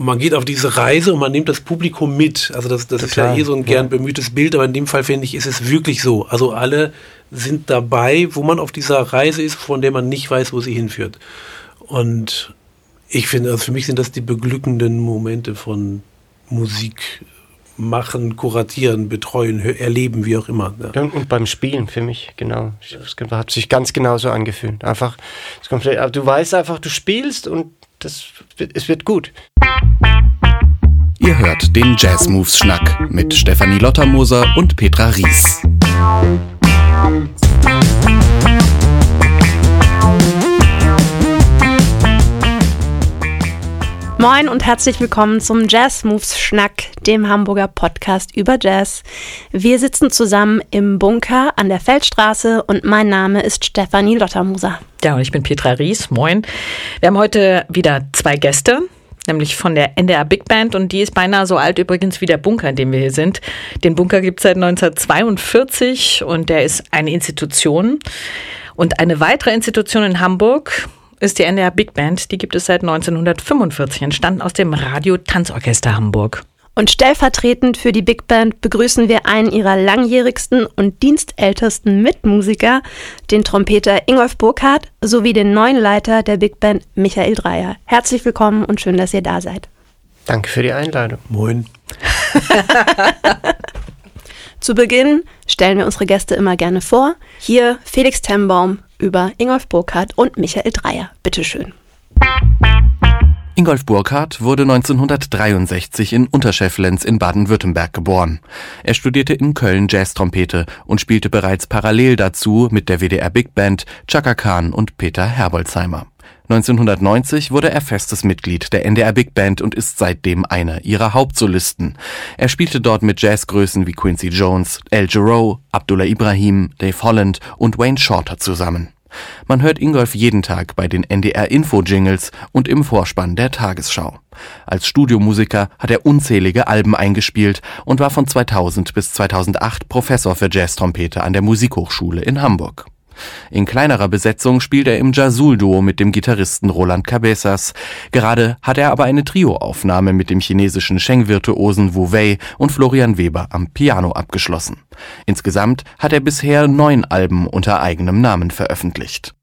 man geht auf diese Reise und man nimmt das Publikum mit. Also das, das ist ja eh so ein gern bemühtes Bild, aber in dem Fall finde ich, ist es wirklich so. Also alle sind dabei, wo man auf dieser Reise ist, von der man nicht weiß, wo sie hinführt. Und ich finde, also für mich sind das die beglückenden Momente von Musik machen, kuratieren, betreuen, erleben, wie auch immer. Ja. Und, und, beim Spielen für mich, genau. Es hat sich ganz genauso angefühlt. Einfach, du weißt einfach, du spielst und das, es wird gut. Ihr hört den Jazz Moves Schnack mit Stefanie Lottermoser und Petra Ries. Moin und herzlich willkommen zum Jazz Moves Schnack, dem Hamburger Podcast über Jazz. Wir sitzen zusammen im Bunker an der Feldstraße und mein Name ist Stefanie Lottermoser. Ja, und ich bin Petra Ries. Moin. Wir haben heute wieder zwei Gäste nämlich von der NDR Big Band und die ist beinahe so alt übrigens wie der Bunker, in dem wir hier sind. Den Bunker gibt es seit 1942 und der ist eine Institution. Und eine weitere Institution in Hamburg, ist die NDR Big Band. Die gibt es seit 1945, entstanden aus dem Radio Tanzorchester Hamburg. Und stellvertretend für die Big Band begrüßen wir einen ihrer langjährigsten und dienstältesten Mitmusiker, den Trompeter Ingolf Burkhardt, sowie den neuen Leiter der Big Band Michael Dreier. Herzlich willkommen und schön, dass ihr da seid. Danke für die Einladung. Moin. Zu Beginn stellen wir unsere Gäste immer gerne vor. Hier Felix Tembaum, über Ingolf Burkhardt und Michael Dreier. Bitteschön. Ingolf Burkhardt wurde 1963 in Unterschefflenz in Baden-Württemberg geboren. Er studierte in Köln Jazztrompete und spielte bereits parallel dazu mit der WDR Big Band Chaka Khan und Peter Herbolzheimer. 1990 wurde er festes Mitglied der NDR Big Band und ist seitdem einer ihrer Hauptsolisten. Er spielte dort mit Jazzgrößen wie Quincy Jones, El Giro, Abdullah Ibrahim, Dave Holland und Wayne Shorter zusammen. Man hört Ingolf jeden Tag bei den NDR-Info-Jingles und im Vorspann der Tagesschau. Als Studiomusiker hat er unzählige Alben eingespielt und war von 2000 bis 2008 Professor für Jazztrompete an der Musikhochschule in Hamburg. In kleinerer Besetzung spielt er im Jasul-Duo mit dem Gitarristen Roland Cabezas. Gerade hat er aber eine Trioaufnahme mit dem chinesischen Sheng-Virtuosen Wu Wei und Florian Weber am Piano abgeschlossen. Insgesamt hat er bisher neun Alben unter eigenem Namen veröffentlicht.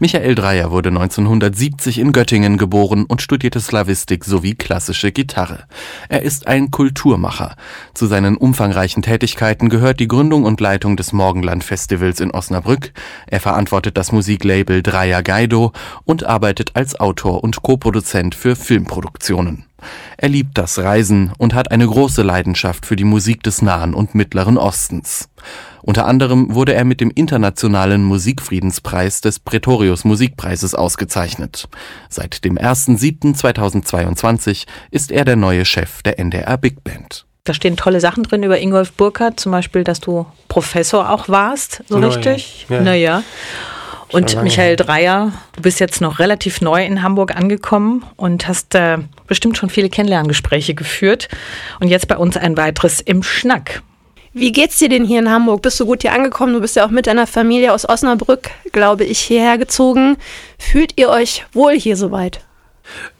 Michael Dreier wurde 1970 in Göttingen geboren und studierte Slavistik sowie klassische Gitarre. Er ist ein Kulturmacher. Zu seinen umfangreichen Tätigkeiten gehört die Gründung und Leitung des Morgenland Festivals in Osnabrück. Er verantwortet das Musiklabel Dreier Gaido und arbeitet als Autor und Koproduzent für Filmproduktionen. Er liebt das Reisen und hat eine große Leidenschaft für die Musik des Nahen und Mittleren Ostens. Unter anderem wurde er mit dem Internationalen Musikfriedenspreis des Pretorius Musikpreises ausgezeichnet. Seit dem 1.7.2022 ist er der neue Chef der NDR Big Band. Da stehen tolle Sachen drin über Ingolf Burkhardt, zum Beispiel, dass du Professor auch warst, so no, richtig? Ja. Naja. Und Michael Dreier, du bist jetzt noch relativ neu in Hamburg angekommen und hast äh, bestimmt schon viele Kennenlerngespräche geführt. Und jetzt bei uns ein weiteres im Schnack. Wie geht's dir denn hier in Hamburg? Bist du gut hier angekommen? Du bist ja auch mit deiner Familie aus Osnabrück, glaube ich, hierher gezogen. Fühlt ihr euch wohl hier soweit?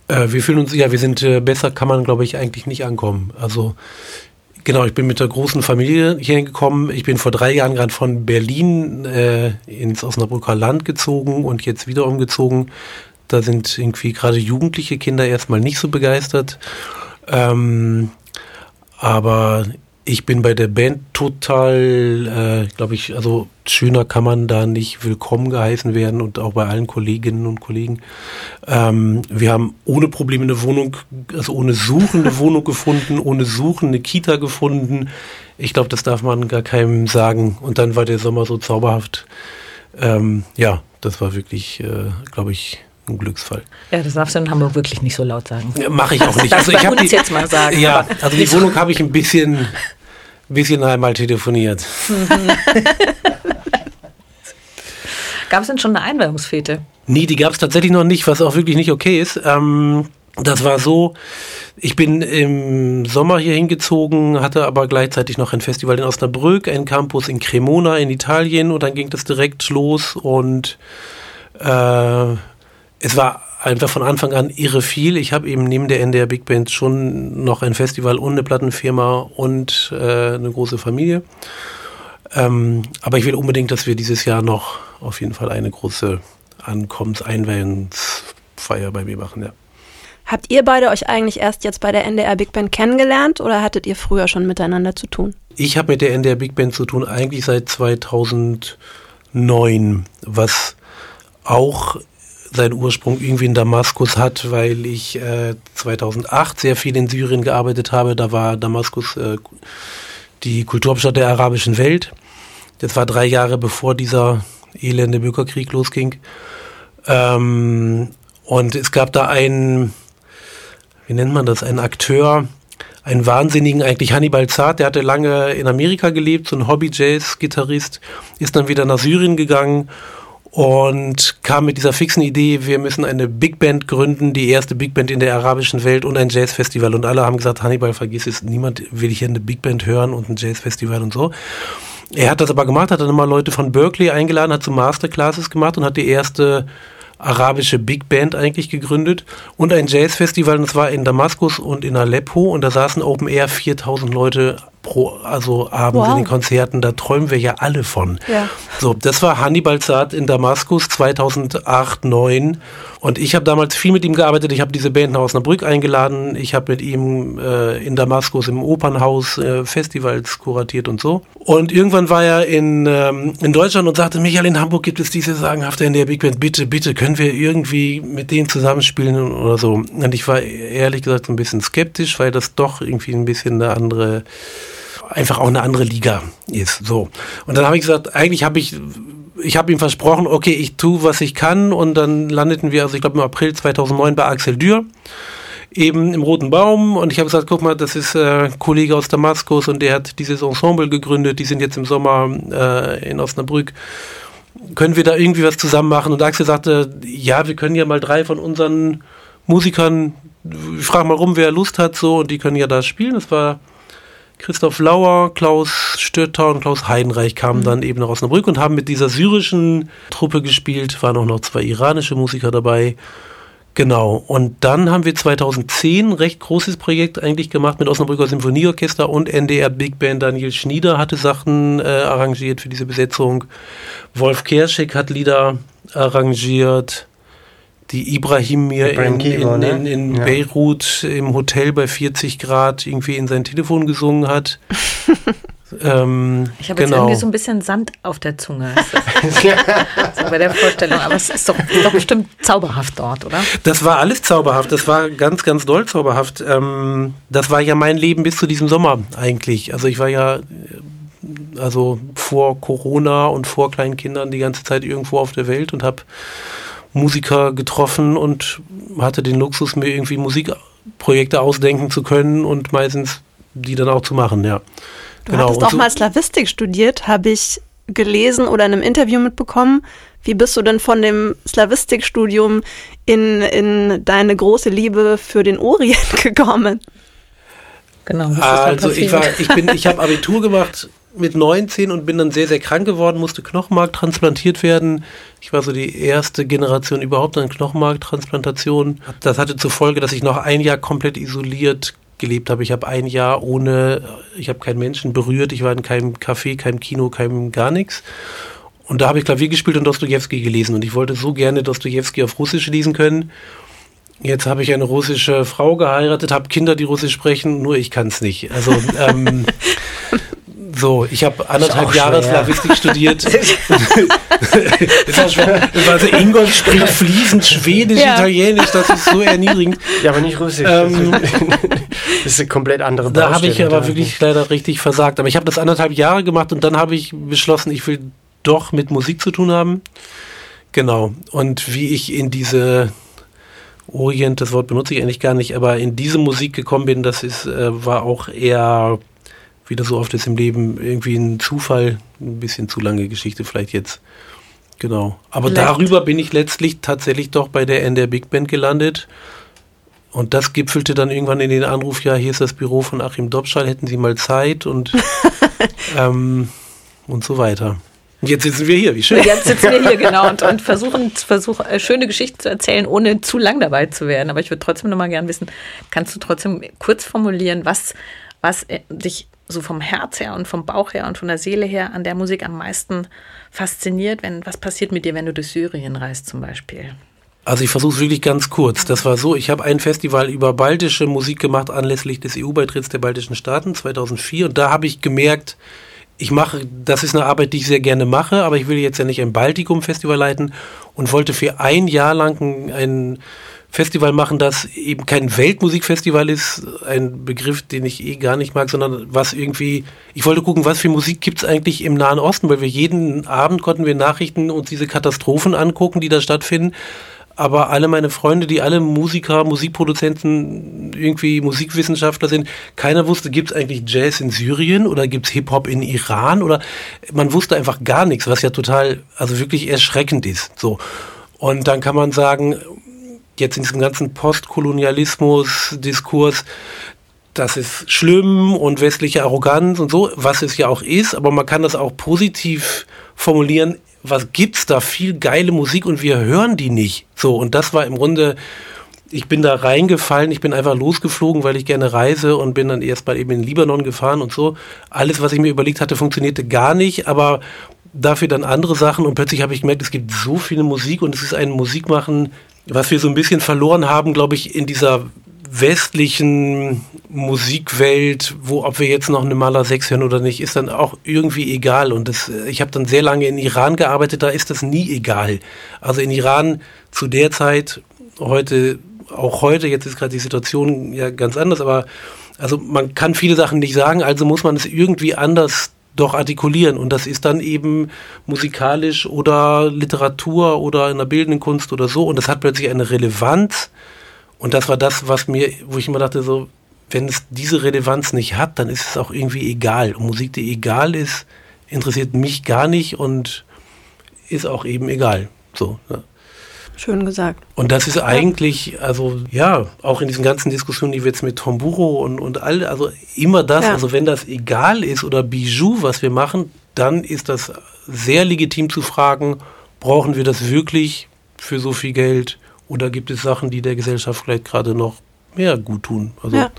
Äh, wir fühlen uns, ja, wir sind äh, besser, kann man, glaube ich, eigentlich nicht ankommen. Also, genau, ich bin mit der großen Familie hier gekommen. Ich bin vor drei Jahren gerade von Berlin äh, ins Osnabrücker Land gezogen und jetzt wieder umgezogen. Da sind irgendwie gerade jugendliche Kinder erstmal nicht so begeistert. Ähm, aber ich bin bei der Band total, äh, glaube ich, also schöner kann man da nicht willkommen geheißen werden und auch bei allen Kolleginnen und Kollegen. Ähm, wir haben ohne Probleme eine Wohnung, also ohne Suchen eine Wohnung gefunden, ohne Suchen eine Kita gefunden. Ich glaube, das darf man gar keinem sagen. Und dann war der Sommer so zauberhaft. Ähm, ja, das war wirklich, äh, glaube ich, ein Glücksfall. Ja, das darfst du in Hamburg wirklich nicht so laut sagen. Ja, Mache ich auch nicht. Also ich habe jetzt mal sagen. Ja, also die Wohnung habe ich ein bisschen, bisschen einmal telefoniert. gab es denn schon eine Einweihungsfete? Nee, die gab es tatsächlich noch nicht, was auch wirklich nicht okay ist. Ähm, das war so, ich bin im Sommer hier hingezogen, hatte aber gleichzeitig noch ein Festival in Osnabrück, einen Campus in Cremona in Italien und dann ging das direkt los und äh, es war einfach von Anfang an irre viel. Ich habe eben neben der NDR Big Band schon noch ein Festival und eine Plattenfirma und äh, eine große Familie. Ähm, aber ich will unbedingt, dass wir dieses Jahr noch auf jeden Fall eine große Ankommens-Einweihungsfeier bei mir machen, ja. Habt ihr beide euch eigentlich erst jetzt bei der NDR Big Band kennengelernt oder hattet ihr früher schon miteinander zu tun? Ich habe mit der NDR Big Band zu tun eigentlich seit 2009, was auch seinen Ursprung irgendwie in Damaskus hat, weil ich äh, 2008 sehr viel in Syrien gearbeitet habe. Da war Damaskus äh, die Kulturhauptstadt der arabischen Welt. Das war drei Jahre bevor dieser elende Bürgerkrieg losging. Ähm, und es gab da einen, wie nennt man das, einen Akteur, einen Wahnsinnigen, eigentlich Hannibal Zart, der hatte lange in Amerika gelebt, so ein Hobby-Jazz-Gitarrist, ist dann wieder nach Syrien gegangen und kam mit dieser fixen Idee, wir müssen eine Big Band gründen, die erste Big Band in der arabischen Welt und ein Jazzfestival. Und alle haben gesagt, Hannibal, vergiss es, niemand will hier eine Big Band hören und ein Jazzfestival und so. Er hat das aber gemacht, hat dann immer Leute von Berkeley eingeladen, hat so Masterclasses gemacht und hat die erste arabische Big Band eigentlich gegründet und ein Jazzfestival, und zwar in Damaskus und in Aleppo und da saßen Open Air 4000 Leute pro, also abends wow. in den Konzerten, da träumen wir ja alle von. Ja. So, das war Hannibal Zart in Damaskus 2008, 2009 und ich habe damals viel mit ihm gearbeitet. Ich habe diese Band nach Osnabrück eingeladen. Ich habe mit ihm äh, in Damaskus im Opernhaus äh, Festivals kuratiert und so. Und irgendwann war er in, ähm, in Deutschland und sagte, Michael, in Hamburg gibt es diese sagenhafte in der Big Band. Bitte, bitte, können wir irgendwie mit denen zusammenspielen oder so. Und ich war ehrlich gesagt ein bisschen skeptisch, weil das doch irgendwie ein bisschen eine andere einfach auch eine andere Liga ist. So. Und dann habe ich gesagt, eigentlich habe ich ich habe ihm versprochen, okay, ich tue, was ich kann. Und dann landeten wir, also ich glaube im April 2009 bei Axel Dürr, eben im Roten Baum. Und ich habe gesagt, guck mal, das ist äh, Kollege aus Damaskus und der hat dieses Ensemble gegründet. Die sind jetzt im Sommer äh, in Osnabrück. Können wir da irgendwie was zusammen machen? Und Axel sagte, ja, wir können ja mal drei von unseren Musikern, ich frage mal rum, wer Lust hat, so, und die können ja da spielen. Das war Christoph Lauer, Klaus Stürter und Klaus Heidenreich kamen mhm. dann eben nach Osnabrück und haben mit dieser syrischen Truppe gespielt, waren auch noch zwei iranische Musiker dabei. Genau, und dann haben wir 2010 ein recht großes Projekt eigentlich gemacht mit Osnabrücker Symphonieorchester und NDR Big Band. Daniel Schnieder hatte Sachen äh, arrangiert für diese Besetzung. Wolf Kerschek hat Lieder arrangiert die Ibrahim mir in, in, ne? in, in ja. Beirut im Hotel bei 40 Grad irgendwie in sein Telefon gesungen hat. ähm, ich habe genau. jetzt irgendwie so ein bisschen Sand auf der Zunge. so bei der Vorstellung, aber es ist doch, doch, bestimmt zauberhaft dort, oder? Das war alles zauberhaft, das war ganz, ganz doll zauberhaft. Ähm, das war ja mein Leben bis zu diesem Sommer eigentlich. Also ich war ja also vor Corona und vor kleinen Kindern die ganze Zeit irgendwo auf der Welt und habe Musiker getroffen und hatte den Luxus, mir irgendwie Musikprojekte ausdenken zu können und meistens die dann auch zu machen, ja. Du genau. hattest auch so mal Slavistik studiert, habe ich gelesen oder in einem Interview mitbekommen. Wie bist du denn von dem Slavistikstudium in, in deine große Liebe für den Orient gekommen? Genau. Also ich war, ich bin, ich habe Abitur gemacht mit 19 und bin dann sehr, sehr krank geworden, musste Knochenmark transplantiert werden. Ich war so die erste Generation überhaupt an Knochenmarktransplantation. Das hatte zur Folge, dass ich noch ein Jahr komplett isoliert gelebt habe. Ich habe ein Jahr ohne, ich habe keinen Menschen berührt, ich war in keinem Café, keinem Kino, keinem gar nichts. Und da habe ich Klavier gespielt und Dostoevsky gelesen. Und ich wollte so gerne Dostoevsky auf Russisch lesen können. Jetzt habe ich eine russische Frau geheiratet, habe Kinder, die Russisch sprechen, nur ich kann es nicht. Also ähm, So, ich habe anderthalb Jahre Slavistik studiert. das war schwer. Also Ingolf spricht fließend Schwedisch, ja. Italienisch, das ist so erniedrigend. Ja, aber nicht Russisch. Ähm, das ist eine komplett andere Baustelle. Da habe ich aber wirklich leider richtig versagt. Aber ich habe das anderthalb Jahre gemacht und dann habe ich beschlossen, ich will doch mit Musik zu tun haben. Genau. Und wie ich in diese Orient, das Wort benutze ich eigentlich gar nicht, aber in diese Musik gekommen bin, das ist, äh, war auch eher wie das so oft ist im Leben, irgendwie ein Zufall, ein bisschen zu lange Geschichte vielleicht jetzt. Genau. Aber vielleicht. darüber bin ich letztlich tatsächlich doch bei der NDR Big Band gelandet. Und das gipfelte dann irgendwann in den Anruf, ja, hier ist das Büro von Achim Dobschall, hätten Sie mal Zeit und, ähm, und so weiter. Und jetzt sitzen wir hier, wie schön. Jetzt sitzen wir hier, genau, und, und versuchen, versuchen äh, schöne Geschichten zu erzählen, ohne zu lang dabei zu werden. Aber ich würde trotzdem noch mal gerne wissen, kannst du trotzdem kurz formulieren, was, was äh, dich so vom Herz her und vom Bauch her und von der Seele her an der Musik am meisten fasziniert? Wenn, was passiert mit dir, wenn du durch Syrien reist zum Beispiel? Also ich versuche es wirklich ganz kurz. Das war so, ich habe ein Festival über baltische Musik gemacht anlässlich des EU-Beitritts der baltischen Staaten 2004 und da habe ich gemerkt, ich mache, das ist eine Arbeit, die ich sehr gerne mache, aber ich will jetzt ja nicht ein Baltikum-Festival leiten und wollte für ein Jahr lang ein Festival machen, das eben kein Weltmusikfestival ist, ein Begriff, den ich eh gar nicht mag, sondern was irgendwie, ich wollte gucken, was für Musik gibt es eigentlich im Nahen Osten, weil wir jeden Abend konnten wir Nachrichten und diese Katastrophen angucken, die da stattfinden aber alle meine Freunde, die alle Musiker, Musikproduzenten, irgendwie Musikwissenschaftler sind, keiner wusste, gibt es eigentlich Jazz in Syrien oder gibt es Hip-Hop in Iran oder man wusste einfach gar nichts, was ja total, also wirklich erschreckend ist. So. Und dann kann man sagen, jetzt in diesem ganzen Postkolonialismus-Diskurs, das ist schlimm und westliche Arroganz und so, was es ja auch ist, aber man kann das auch positiv formulieren was gibt's da viel geile Musik und wir hören die nicht. So, und das war im Grunde, ich bin da reingefallen, ich bin einfach losgeflogen, weil ich gerne reise und bin dann erst mal eben in Libanon gefahren und so. Alles, was ich mir überlegt hatte, funktionierte gar nicht, aber dafür dann andere Sachen und plötzlich habe ich gemerkt, es gibt so viele Musik und es ist ein Musikmachen, was wir so ein bisschen verloren haben, glaube ich, in dieser westlichen Musikwelt, wo ob wir jetzt noch eine Maler 6 hören oder nicht, ist dann auch irgendwie egal. Und das, ich habe dann sehr lange in Iran gearbeitet, da ist das nie egal. Also in Iran zu der Zeit, heute, auch heute, jetzt ist gerade die Situation ja ganz anders, aber also man kann viele Sachen nicht sagen, also muss man es irgendwie anders doch artikulieren. Und das ist dann eben musikalisch oder Literatur oder in der bildenden Kunst oder so. Und das hat plötzlich eine Relevanz, und das war das, was mir, wo ich immer dachte, so, wenn es diese Relevanz nicht hat, dann ist es auch irgendwie egal. Und Musik, die egal ist, interessiert mich gar nicht und ist auch eben egal. So. Ja. Schön gesagt. Und das ist eigentlich, also ja, auch in diesen ganzen Diskussionen, die wir jetzt mit Tomburo und, und all, also immer das, ja. also wenn das egal ist oder Bijou, was wir machen, dann ist das sehr legitim zu fragen, brauchen wir das wirklich für so viel Geld? Oder gibt es Sachen, die der Gesellschaft vielleicht gerade noch mehr gut tun? Also, ja,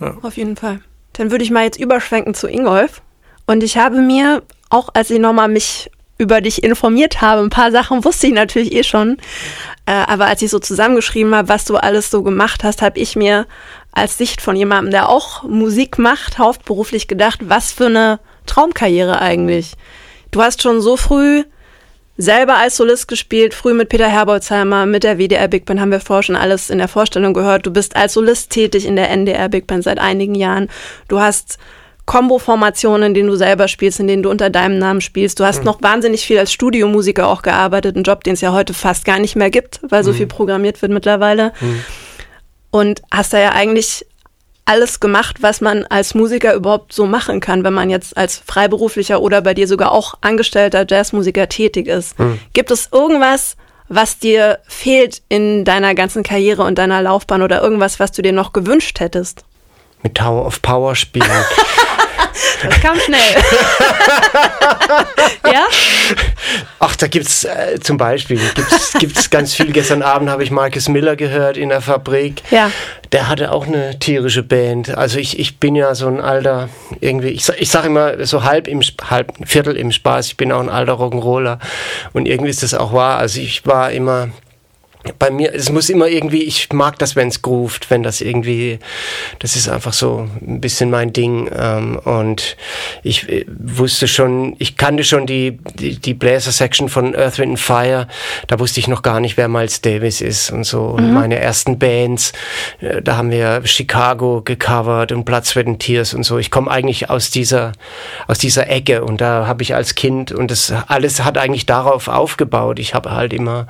ja. auf jeden Fall. Dann würde ich mal jetzt überschwenken zu Ingolf. Und ich habe mir, auch als ich nochmal mich über dich informiert habe, ein paar Sachen wusste ich natürlich eh schon. Äh, aber als ich so zusammengeschrieben habe, was du alles so gemacht hast, habe ich mir als Sicht von jemandem, der auch Musik macht, hauptberuflich gedacht, was für eine Traumkarriere eigentlich. Du hast schon so früh selber als Solist gespielt, früh mit Peter Herbolzheimer, mit der WDR Big Band haben wir vorher schon alles in der Vorstellung gehört. Du bist als Solist tätig in der NDR Big Band seit einigen Jahren. Du hast Combo-Formationen, in denen du selber spielst, in denen du unter deinem Namen spielst. Du hast mhm. noch wahnsinnig viel als Studiomusiker auch gearbeitet, einen Job, den es ja heute fast gar nicht mehr gibt, weil so mhm. viel programmiert wird mittlerweile. Mhm. Und hast da ja eigentlich alles gemacht, was man als Musiker überhaupt so machen kann, wenn man jetzt als Freiberuflicher oder bei dir sogar auch angestellter Jazzmusiker tätig ist. Hm. Gibt es irgendwas, was dir fehlt in deiner ganzen Karriere und deiner Laufbahn oder irgendwas, was du dir noch gewünscht hättest? Mit Tower of Power spielen. Das kam schnell. ja? Ach, da gibt's äh, zum Beispiel, gibt's, gibt's ganz viel. Gestern Abend habe ich Marcus Miller gehört in der Fabrik. Ja. Der hatte auch eine tierische Band. Also ich, ich bin ja so ein alter, irgendwie, ich, ich sage immer so halb im, halb, Viertel im Spaß, ich bin auch ein alter Rock'n'Roller. Und irgendwie ist das auch wahr. Also ich war immer bei mir, es muss immer irgendwie, ich mag das, wenn es groovt, wenn das irgendwie, das ist einfach so ein bisschen mein Ding. Ähm, und ich äh, wusste schon, ich kannte schon die, die, die Bläser-Section von Earth, Wind Fire. Da wusste ich noch gar nicht, wer Miles Davis ist und so. Und mhm. meine ersten Bands, äh, da haben wir Chicago gecovert und Blood, Sweat and Tears und so. Ich komme eigentlich aus dieser, aus dieser Ecke und da habe ich als Kind und das alles hat eigentlich darauf aufgebaut. Ich habe halt immer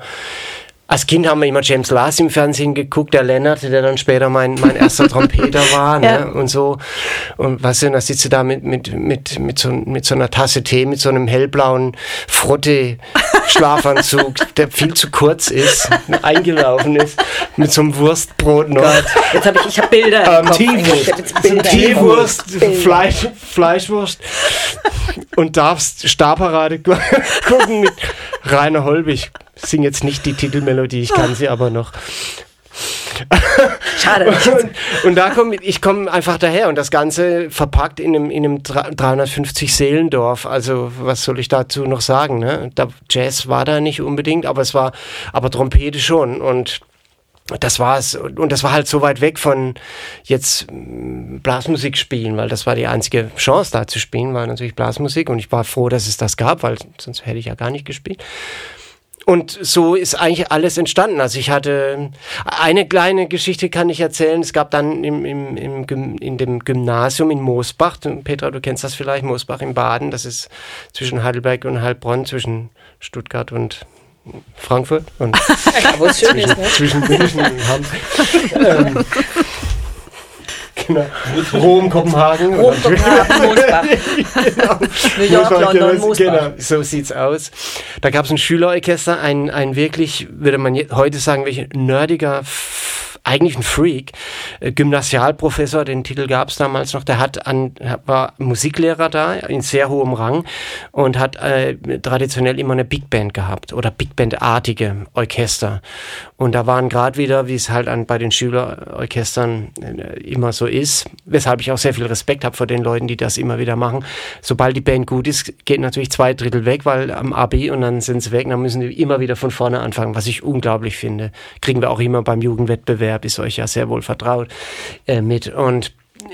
als Kind haben wir immer James Last im Fernsehen geguckt, der Lennart, der dann später mein, mein erster Trompeter war, ne? ja. und so. Und was denn, da sitzt du da mit, mit, mit, mit, so, mit so einer Tasse Tee, mit so einem hellblauen Frotte Schlafanzug, der viel zu kurz ist, eingelaufen ist, mit so einem Wurstbrot noch. Gott, jetzt habe ich, ich habe Bilder Ähm, Tiefwurst, Tiefwurst Fleisch, Fleischwurst und darfst Starparade gu- gucken mit Rainer Holbig. Ich sing jetzt nicht die Titelmelodie, ich kann sie aber noch. Schade. Und, und da komme ich komme einfach daher und das Ganze verpackt in einem, in einem 350 Seelendorf. Also was soll ich dazu noch sagen? Ne? Da, Jazz war da nicht unbedingt, aber es war, aber Trompete schon und das war und das war halt so weit weg von jetzt mm, Blasmusik spielen, weil das war die einzige Chance da zu spielen, war natürlich Blasmusik und ich war froh, dass es das gab, weil sonst hätte ich ja gar nicht gespielt. Und so ist eigentlich alles entstanden. Also ich hatte eine kleine Geschichte kann ich erzählen. Es gab dann im, im, im, in dem Gymnasium in Moosbach, Petra, du kennst das vielleicht, Moosbach in Baden, das ist zwischen Heidelberg und Heilbronn, zwischen Stuttgart und Frankfurt und schön ist, ne? zwischen München und Hamburg. ähm, genau. Rom, Kopenhagen. Rom, Kopenhagen, Mosbach. New York, London, genau, Mosbach. Genau, so sieht's aus. Da gab es ein Schülerorchester, ein, ein wirklich, würde man heute sagen, welch nerdiger, eigentlich ein Freak, äh, Gymnasialprofessor, den Titel gab es damals noch, der hat an, war Musiklehrer da, in sehr hohem Rang und hat äh, traditionell immer eine Big Band gehabt oder Big Band-artige Orchester. Und da waren gerade wieder, wie es halt an, bei den Schülerorchestern äh, immer so ist, weshalb ich auch sehr viel Respekt habe vor den Leuten, die das immer wieder machen. Sobald die Band gut ist, geht natürlich zwei Drittel weg, weil am Abi und dann sind sie weg, und dann müssen die immer wieder von vorne anfangen, was ich unglaublich finde. Kriegen wir auch immer beim Jugendwettbewerb, ist euch ja sehr wohl vertraut äh, mit. Und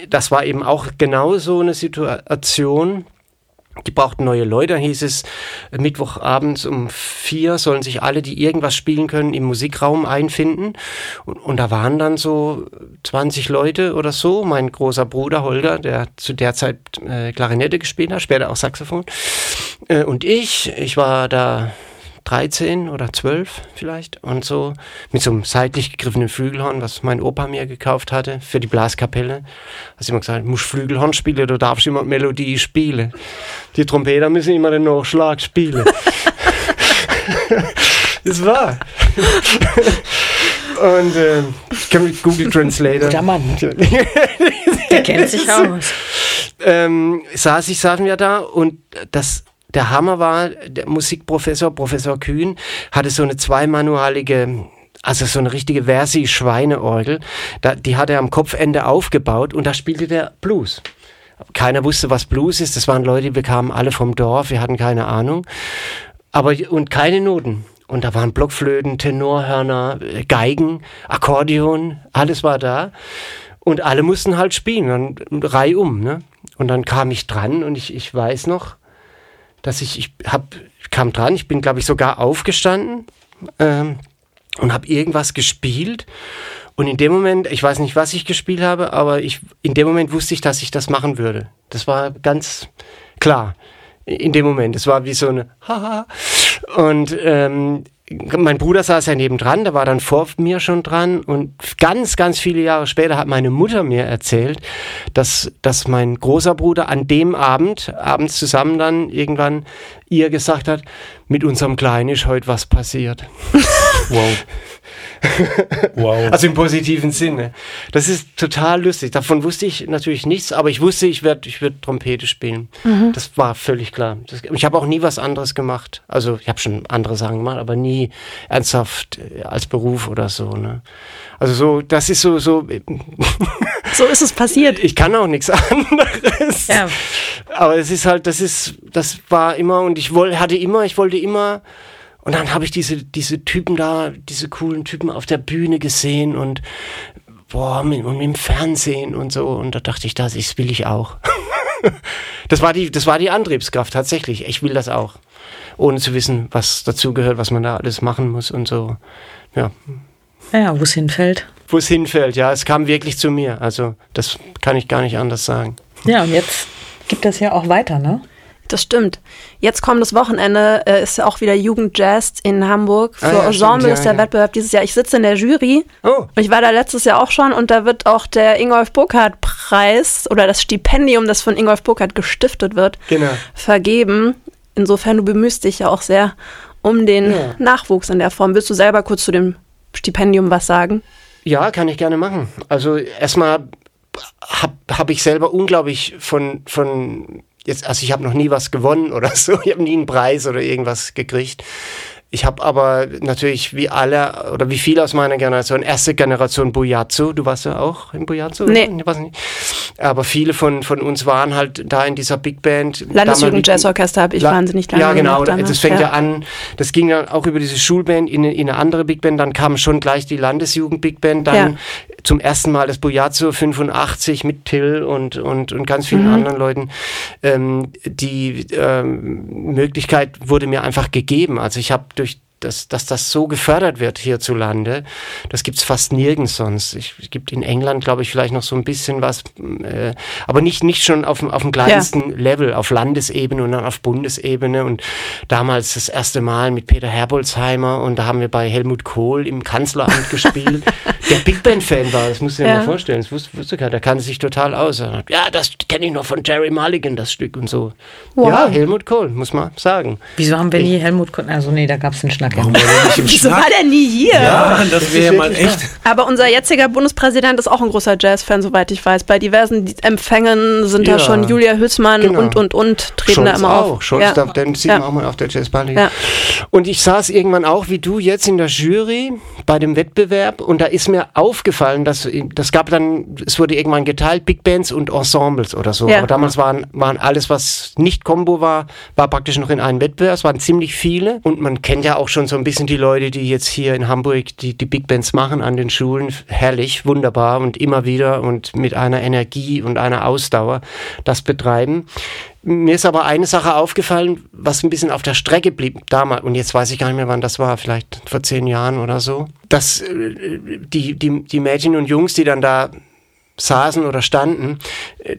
das war eben auch genau so eine Situation. Die brauchten neue Leute, hieß es, Mittwochabends um vier sollen sich alle, die irgendwas spielen können, im Musikraum einfinden. Und, und da waren dann so 20 Leute oder so. Mein großer Bruder Holger, der zu der Zeit äh, Klarinette gespielt hat, später auch Saxophon. Äh, und ich, ich war da 13 oder 12 vielleicht und so mit so einem seitlich gegriffenen Flügelhorn, was mein Opa mir gekauft hatte für die Blaskapelle. Hast immer gesagt, du musst Flügelhorn spielen, du darfst immer die Melodie spielen. Die Trompeter müssen immer den Nachschlag spielen. das war. und äh, ich kann mit Google Translator. Guter Mann. Der kennt sich aus. ähm, saß ich, saßen wir da und das, der Hammer war, der Musikprofessor, Professor Kühn, hatte so eine zweimanualige, also so eine richtige Versi-Schweineorgel, die hat er am Kopfende aufgebaut und da spielte der Blues. Keiner wusste, was Blues ist. Das waren Leute, wir kamen alle vom Dorf, wir hatten keine Ahnung. Aber, und keine Noten. Und da waren Blockflöten, Tenorhörner, äh, Geigen, Akkordeon, alles war da. Und alle mussten halt spielen, dann reihum, ne? Und dann kam ich dran und ich, ich weiß noch, dass ich, ich hab, ich kam dran, ich bin, glaube ich, sogar aufgestanden ähm, und habe irgendwas gespielt. Und in dem Moment, ich weiß nicht, was ich gespielt habe, aber ich, in dem Moment wusste ich, dass ich das machen würde. Das war ganz klar. In dem Moment. Es war wie so eine Haha. Und ähm, mein Bruder saß ja nebendran, der war dann vor mir schon dran und ganz, ganz viele Jahre später hat meine Mutter mir erzählt, dass, dass mein großer Bruder an dem Abend, abends zusammen dann irgendwann ihr gesagt hat, mit unserem Kleinen ist heute was passiert. Wow. wow. Also im positiven Sinne. Das ist total lustig. Davon wusste ich natürlich nichts, aber ich wusste, ich werde ich werd Trompete spielen. Das war völlig klar. Das, ich habe auch nie was anderes gemacht. Also ich habe schon andere Sachen gemacht, aber nie ernsthaft äh, als Beruf oder so. Ne? Also so, das ist so, so. So ist es passiert. Ich kann auch nichts anderes. Ja. Aber es ist halt, das ist, das war immer und ich wollte, hatte immer, ich wollte immer. Und dann habe ich diese, diese Typen da, diese coolen Typen auf der Bühne gesehen und boah, mit, und im Fernsehen und so. Und da dachte ich, das ist, will ich auch. das war die, das war die Antriebskraft tatsächlich. Ich will das auch. Ohne zu wissen, was dazugehört, was man da alles machen muss und so. Ja. Ja, wo es hinfällt. Wo es hinfällt, ja, es kam wirklich zu mir. Also, das kann ich gar nicht anders sagen. Ja, und jetzt gibt das ja auch weiter, ne? Das stimmt. Jetzt kommendes Wochenende äh, ist ja auch wieder Jugendjazz in Hamburg. Für Ah ja, Ensemble ja, ist der ja. Wettbewerb dieses Jahr. Ich sitze in der Jury. Oh, Ich war da letztes Jahr auch schon und da wird auch der Ingolf Burkhardt Preis oder das Stipendium, das von Ingolf Burkhardt gestiftet wird, genau. vergeben. Insofern, du bemühst dich ja auch sehr. um den. Nachwuchs in der Form. Willst du selber kurz zu dem Stipendium was sagen? Ja, kann ich gerne machen. Also erstmal habe hab ich selber unglaublich von, von jetzt, also ich habe noch nie was gewonnen oder so, ich habe nie einen Preis oder irgendwas gekriegt. Ich habe aber natürlich wie alle oder wie viele aus meiner Generation, erste Generation Bujatsu, du warst ja auch in Bujatsu? Nee. Oder? Nicht. Aber viele von, von uns waren halt da in dieser Big Band. Landesjugend Jazzorchester habe ich La wahnsinnig lange Ja, genau, das fängt ja. ja. an, das ging dann auch über diese Schulband in, in eine andere Big Band, dann kam schon gleich die Landesjugend Big Band, dann ja. zum ersten Mal das Bujatsu 85 mit Till und, und, und ganz vielen mhm. anderen Leuten. Ähm, die ähm, Möglichkeit wurde mir einfach gegeben. Also ich habe dass, dass das so gefördert wird hierzulande, das gibt's fast nirgends sonst. Ich, es gibt in England, glaube ich, vielleicht noch so ein bisschen was, äh, aber nicht, nicht schon auf, auf dem kleinsten ja. Level, auf Landesebene und dann auf Bundesebene. Und damals das erste Mal mit Peter Herbolzheimer und da haben wir bei Helmut Kohl im Kanzleramt gespielt, der Big Band-Fan war, das musst du dir ja. mal vorstellen. Das wusste, wusste keiner, der kannte sich total aus. Ja, das kenne ich noch von Jerry Mulligan, das Stück und so. Wow. Ja, Helmut Kohl, muss man sagen. Wieso haben wir nie Helmut Kohl? Also nee, da gab es einen Schnack Warum war der nicht im Wieso war der nie hier? Ja, das wäre ja mal echt. Aber unser jetziger Bundespräsident ist auch ein großer Jazz-Fan, soweit ich weiß. Bei diversen Empfängen sind ja. da schon Julia Hülsmann genau. und, und, und treten Scholz da immer auch. auf. Scholz, ja. da, den sieht ja. man auch mal auf der Jazzball. Ja. Und ich saß irgendwann auch, wie du jetzt, in der Jury bei dem Wettbewerb und da ist mir aufgefallen, dass das gab dann, es wurde irgendwann geteilt, Big Bands und Ensembles oder so. Aber damals waren, waren alles, was nicht Combo war, war praktisch noch in einem Wettbewerb. Es waren ziemlich viele und man kennt ja auch schon so ein bisschen die Leute, die jetzt hier in Hamburg die, die Big Bands machen an den Schulen. Herrlich, wunderbar und immer wieder und mit einer Energie und einer Ausdauer das betreiben. Mir ist aber eine Sache aufgefallen, was ein bisschen auf der Strecke blieb damals, und jetzt weiß ich gar nicht mehr, wann das war, vielleicht vor zehn Jahren oder so, dass äh, die, die, die Mädchen und Jungs, die dann da saßen oder standen.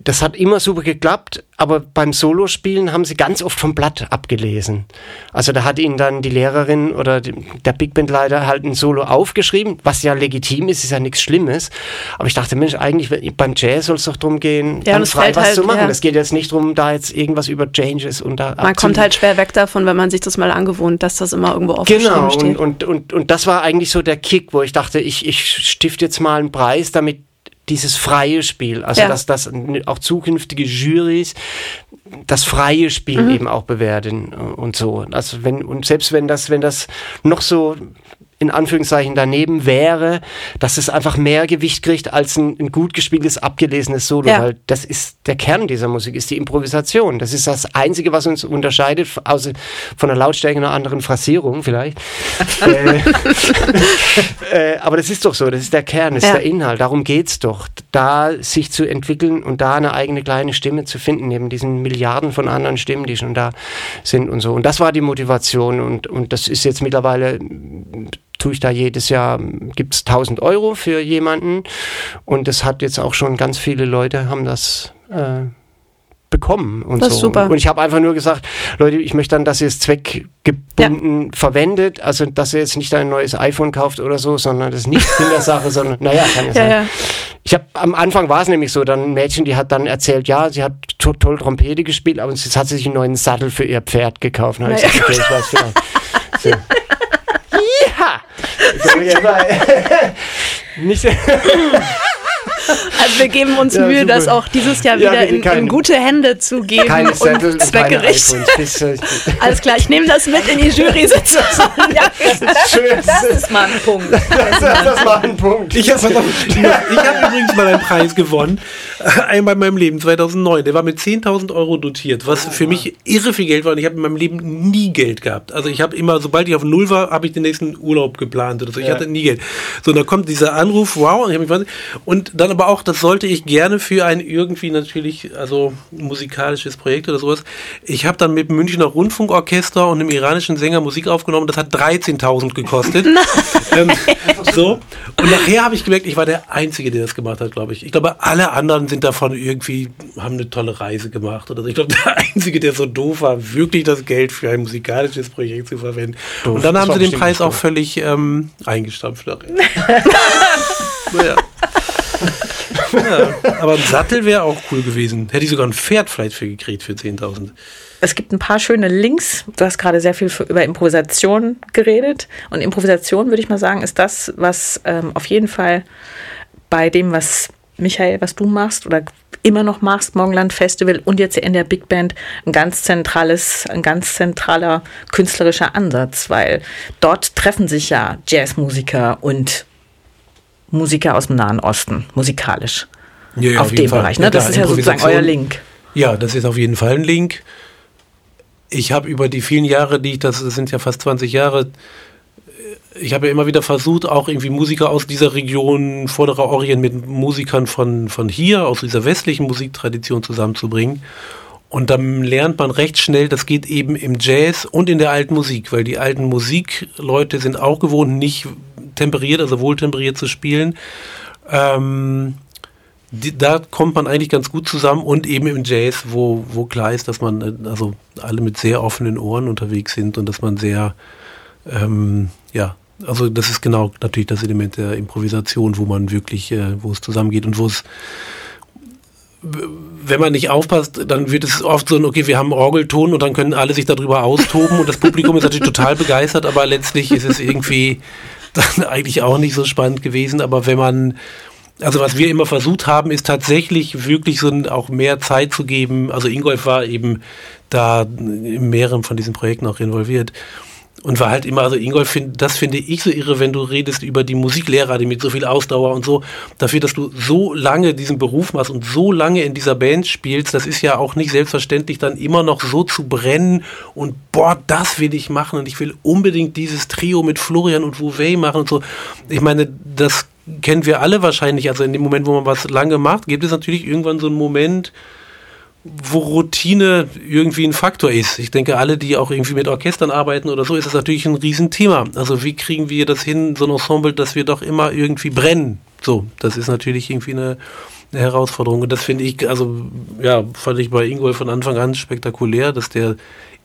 Das hat immer super geklappt, aber beim Solospielen haben sie ganz oft vom Blatt abgelesen. Also da hat ihnen dann die Lehrerin oder der Big Band Leiter halt ein Solo aufgeschrieben, was ja legitim ist, ist ja nichts Schlimmes. Aber ich dachte, Mensch, eigentlich beim Jazz soll es doch darum gehen, ja, frei was halt, zu machen. Es ja. geht jetzt nicht darum, da jetzt irgendwas über Changes und da Man kommt halt schwer weg davon, wenn man sich das mal angewohnt, dass das immer irgendwo aufgeschrieben genau, steht. Genau, und, und, und, und das war eigentlich so der Kick, wo ich dachte, ich, ich stifte jetzt mal einen Preis, damit dieses freie Spiel, also ja. dass das auch zukünftige Jurys das freie Spiel mhm. eben auch bewerten und so. Also wenn und selbst wenn das wenn das noch so in Anführungszeichen daneben wäre, dass es einfach mehr Gewicht kriegt als ein, ein gut gespieltes, abgelesenes Solo, ja. weil das ist der Kern dieser Musik, ist die Improvisation. Das ist das Einzige, was uns unterscheidet, außer von der Lautstärke einer anderen Phrasierung vielleicht. äh, äh, aber das ist doch so, das ist der Kern, das ja. ist der Inhalt, darum geht es doch, da sich zu entwickeln und da eine eigene kleine Stimme zu finden, neben diesen Milliarden von anderen Stimmen, die schon da sind und so. Und das war die Motivation und, und das ist jetzt mittlerweile tue ich da jedes Jahr, gibt es 1000 Euro für jemanden und das hat jetzt auch schon ganz viele Leute haben das äh, bekommen und das so. Super. Und ich habe einfach nur gesagt, Leute, ich möchte dann, dass ihr es zweckgebunden ja. verwendet, also dass ihr jetzt nicht ein neues iPhone kauft oder so, sondern das ist nicht in der Sache, sondern naja, kann ja, ja sein. Ja. Ich habe am Anfang war es nämlich so, dann ein Mädchen, die hat dann erzählt, ja, sie hat to toll Trompete gespielt, aber jetzt hat sie sich einen neuen Sattel für ihr Pferd gekauft. Na, ich, gesagt, okay, ich weiß vielleicht. So. それやばい。2000 Also wir geben uns ja, Mühe, super. das auch dieses Jahr wieder ja, in, in, gute Hände zu geben keine Zettel, und zweckgerecht. Alles klar, ich nehme das mit in die Jury-Sitzung. Ja, das, Schön. das ist mal ein Punkt. Das, das, das war ein Punkt. Ich habe hab übrigens mal einen Preis gewonnen, einmal in meinem Leben, 2009. Der war mit 10.000 Euro dotiert, was für mich irre viel Geld war und ich habe in meinem Leben nie Geld gehabt. Also ich habe immer, sobald ich auf Null war, habe ich den nächsten Urlaub geplant oder so. Ich ja. hatte nie Geld. So, und da kommt dieser Anruf, wow, und, ich mich, und dann aber auch, das sollte ich gerne für ein irgendwie natürlich, also musikalisches Projekt oder sowas. Ich habe dann mit dem Münchner Rundfunkorchester und einem iranischen Sänger Musik aufgenommen. Das hat 13.000 gekostet. ähm, so. Und nachher habe ich gemerkt, ich war der Einzige, der das gemacht hat, glaube ich. Ich glaube, alle anderen sind davon irgendwie, haben eine tolle Reise gemacht oder so. Ich glaube, der Einzige, der so doof war, wirklich das Geld für ein musikalisches Projekt zu verwenden. Doof. Und dann haben sie den Preis auch völlig ähm, eingestampft. naja. Ja, aber ein Sattel wäre auch cool gewesen. Hätte ich sogar ein Pferd vielleicht für gekriegt für 10.000. es gibt ein paar schöne Links. Du hast gerade sehr viel für, über Improvisation geredet. Und Improvisation, würde ich mal sagen, ist das, was ähm, auf jeden Fall bei dem, was Michael, was du machst oder immer noch machst, Morgenland Festival und jetzt in der Big Band ein ganz zentrales, ein ganz zentraler künstlerischer Ansatz, weil dort treffen sich ja Jazzmusiker und Musiker aus dem Nahen Osten, musikalisch. Ja, ja, auf, auf dem Fall. Bereich. Ne? Ja, das ist ja sozusagen euer Link. Ja, das ist auf jeden Fall ein Link. Ich habe über die vielen Jahre, die ich, das sind ja fast 20 Jahre, ich habe ja immer wieder versucht, auch irgendwie Musiker aus dieser Region, Vorderer Orient, mit Musikern von, von hier, aus dieser westlichen Musiktradition zusammenzubringen. Und dann lernt man recht schnell, das geht eben im Jazz und in der alten Musik, weil die alten Musikleute sind auch gewohnt, nicht temperiert, also wohltemperiert zu spielen. Ähm, die, da kommt man eigentlich ganz gut zusammen und eben im Jazz, wo, wo klar ist, dass man äh, also alle mit sehr offenen Ohren unterwegs sind und dass man sehr, ähm, ja, also das ist genau natürlich das Element der Improvisation, wo man wirklich, äh, wo es zusammengeht und wo es wenn man nicht aufpasst, dann wird es oft so, okay, wir haben Orgelton und dann können alle sich darüber austoben und das Publikum ist natürlich total begeistert, aber letztlich ist es irgendwie dann eigentlich auch nicht so spannend gewesen. Aber wenn man also was wir immer versucht haben, ist tatsächlich wirklich so auch mehr Zeit zu geben. Also Ingolf war eben da in mehreren von diesen Projekten auch involviert. Und war halt immer, also Ingolf, find, das finde ich so irre, wenn du redest über die Musiklehrer, die mit so viel Ausdauer und so, dafür, dass du so lange diesen Beruf machst und so lange in dieser Band spielst, das ist ja auch nicht selbstverständlich, dann immer noch so zu brennen und boah, das will ich machen und ich will unbedingt dieses Trio mit Florian und Vouvet machen und so. Ich meine, das kennen wir alle wahrscheinlich. Also in dem Moment, wo man was lange macht, gibt es natürlich irgendwann so einen Moment, wo Routine irgendwie ein Faktor ist. Ich denke, alle, die auch irgendwie mit Orchestern arbeiten oder so, ist das natürlich ein Riesenthema. Also wie kriegen wir das hin, so ein Ensemble, dass wir doch immer irgendwie brennen? So, das ist natürlich irgendwie eine, eine Herausforderung. Und das finde ich, also ja, fand ich bei Ingolf von Anfang an spektakulär, dass der